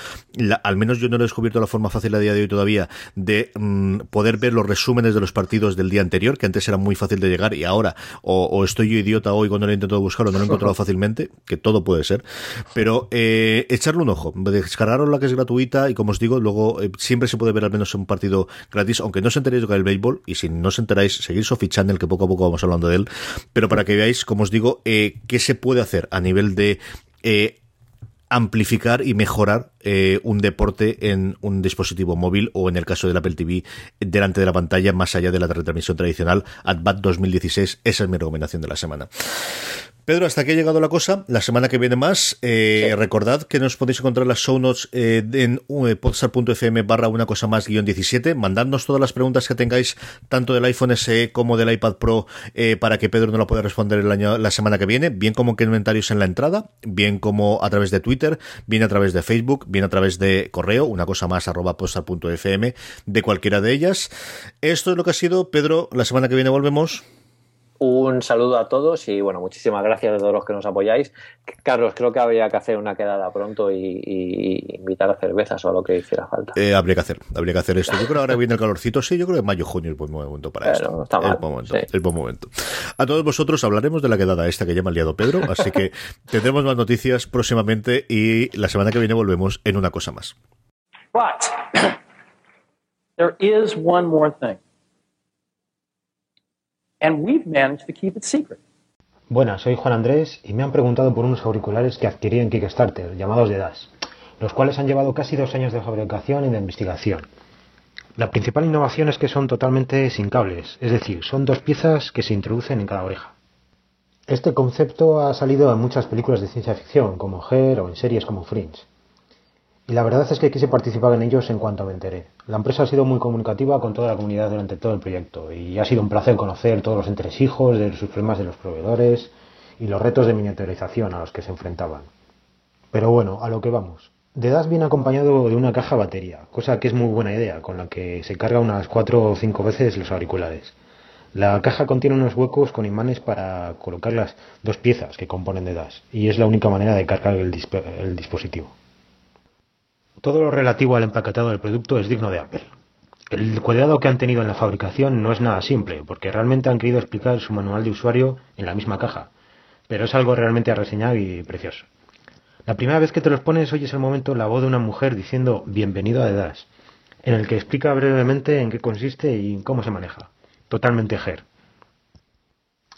al menos yo no lo he descubierto la forma fácil a día de hoy todavía de mm, poder ver los resúmenes de los partidos del día anterior, que antes era muy fácil de llegar y ahora o, estoy yo idiota hoy cuando lo he intentado buscar o no lo he [LAUGHS] encontrado fácilmente, que todo puede ser, pero eh, echarle un ojo, descargaros la que es gratuita y como os digo, luego eh, siempre se puede ver al menos un partido gratis, aunque no os enteréis de el béisbol y si no os enteráis, seguir Sofi Channel, que poco a poco vamos hablando de él, pero para que veáis, como os digo, eh, qué se puede hacer a nivel de eh, amplificar y mejorar eh, un deporte en un dispositivo móvil o en el caso del Apple TV delante de la pantalla más allá de la retransmisión tradicional. AdBat 2016, esa es mi recomendación de la semana. Pedro, hasta aquí ha llegado la cosa. La semana que viene más. Eh, recordad que nos podéis encontrar las show notes eh, en uh, podstar.fm barra una cosa más guion 17. Mandadnos todas las preguntas que tengáis, tanto del iPhone SE como del iPad Pro, eh, para que Pedro no lo pueda responder el año, la semana que viene. Bien como en comentarios en la entrada, bien como a través de Twitter, bien a través de Facebook, bien a través de correo, una cosa más arroba podstar.fm, de cualquiera de ellas. Esto es lo que ha sido. Pedro, la semana que viene volvemos. Un saludo a todos y bueno, muchísimas gracias a todos los que nos apoyáis. Carlos, creo que habría que hacer una quedada pronto y, invitar a cervezas o a lo que hiciera falta. Eh, habría que hacer, habría que hacer esto. Yo creo que ahora viene el calorcito, sí, yo creo que mayo, junio es buen momento para esto. Está mal, el momento, el buen momento. A todos vosotros hablaremos de la quedada esta que llama el liado Pedro, así que [LAUGHS] tendremos más noticias próximamente y la semana que viene volvemos en una cosa más. But [COUGHS] there is one more thing and we've managed to keep it secret. Buenas, soy Juan Andrés y me han preguntado por unos auriculares que adquirí en Kickstarter, llamados de DAS. los cuales han llevado casi dos años de fabricación y de investigación. La principal innovación es que son totalmente sin cables, es decir, son dos piezas que se introducen en cada oreja. Este concepto ha salido en muchas películas de ciencia ficción, como Her o en series como Fringe. Y la verdad es que quise participar en ellos en cuanto me enteré. La empresa ha sido muy comunicativa con toda la comunidad durante todo el proyecto y ha sido un placer conocer todos los entresijos de sus problemas de los proveedores y los retos de miniaturización a los que se enfrentaban. Pero bueno, a lo que vamos. DAS viene acompañado de una caja batería, cosa que es muy buena idea, con la que se carga unas 4 o 5 veces los auriculares. La caja contiene unos huecos con imanes para colocar las dos piezas que componen DAS y es la única manera de cargar el dispositivo. Todo lo relativo al empaquetado del producto es digno de Apple. El cuidado que han tenido en la fabricación no es nada simple, porque realmente han querido explicar su manual de usuario en la misma caja, pero es algo realmente a reseñar y precioso. La primera vez que te los pones oyes el momento la voz de una mujer diciendo bienvenido a DAS, en el que explica brevemente en qué consiste y cómo se maneja. Totalmente GER.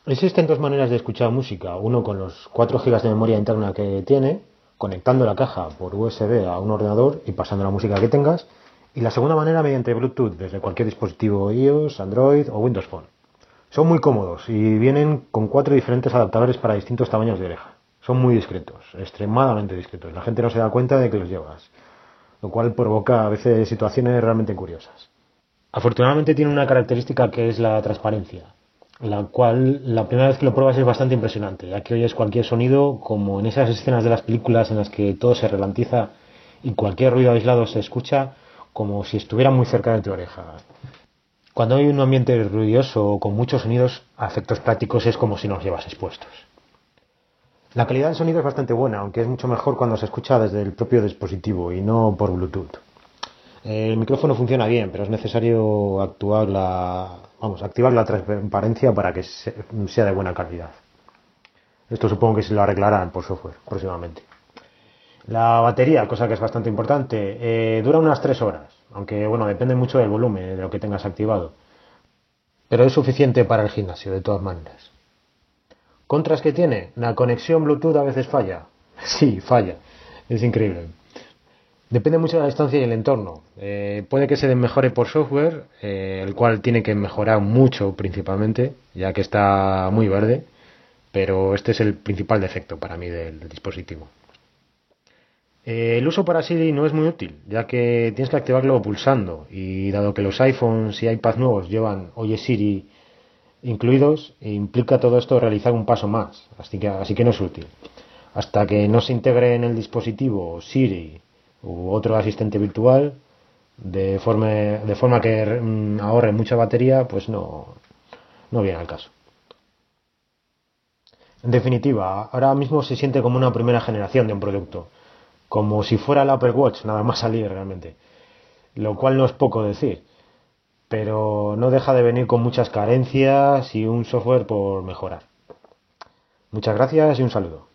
Existen dos maneras de escuchar música, uno con los 4 GB de memoria interna que tiene, conectando la caja por USB a un ordenador y pasando la música que tengas, y la segunda manera mediante Bluetooth desde cualquier dispositivo iOS, Android o Windows Phone. Son muy cómodos y vienen con cuatro diferentes adaptadores para distintos tamaños de oreja. Son muy discretos, extremadamente discretos. La gente no se da cuenta de que los llevas, lo cual provoca a veces situaciones realmente curiosas. Afortunadamente tiene una característica que es la transparencia, la cual la primera vez que lo pruebas es bastante impresionante, ya que oyes cualquier sonido como en esas escenas de las películas en las que todo se relantiza y cualquier ruido aislado se escucha como si estuviera muy cerca de tu oreja. Cuando hay un ambiente ruidoso o con muchos sonidos, a efectos prácticos es como si nos llevas expuestos. La calidad del sonido es bastante buena, aunque es mucho mejor cuando se escucha desde el propio dispositivo y no por Bluetooth. El micrófono funciona bien, pero es necesario actuar la, vamos, activar la transparencia para que sea de buena calidad. Esto supongo que se lo arreglarán por software próximamente. La batería, cosa que es bastante importante, eh, dura unas 3 horas, aunque bueno, depende mucho del volumen de lo que tengas activado. Pero es suficiente para el gimnasio, de todas maneras. ¿Contras que tiene? La conexión Bluetooth a veces falla. [LAUGHS] Sí, falla. Es increíble. Depende mucho de la distancia y el entorno. Eh, puede que se mejore por software, eh, el cual tiene que mejorar mucho principalmente, ya que está muy verde, pero este es el principal defecto para mí del, dispositivo. Eh, el uso para Siri no es muy útil, ya que tienes que activarlo pulsando, y dado que los iPhones y iPads nuevos llevan Oye Siri incluidos, implica todo esto realizar un paso más, así que, así que no es útil. Hasta que no se integre en el dispositivo Siri u otro asistente virtual, de forma, de forma que mm, ahorre mucha batería, pues no, no viene al caso. En definitiva, ahora mismo se siente como una primera generación de un producto, como si fuera el Apple Watch, nada más salir realmente, lo cual no es poco decir pero no deja de venir con muchas carencias y un software por mejorar. Muchas gracias y un saludo.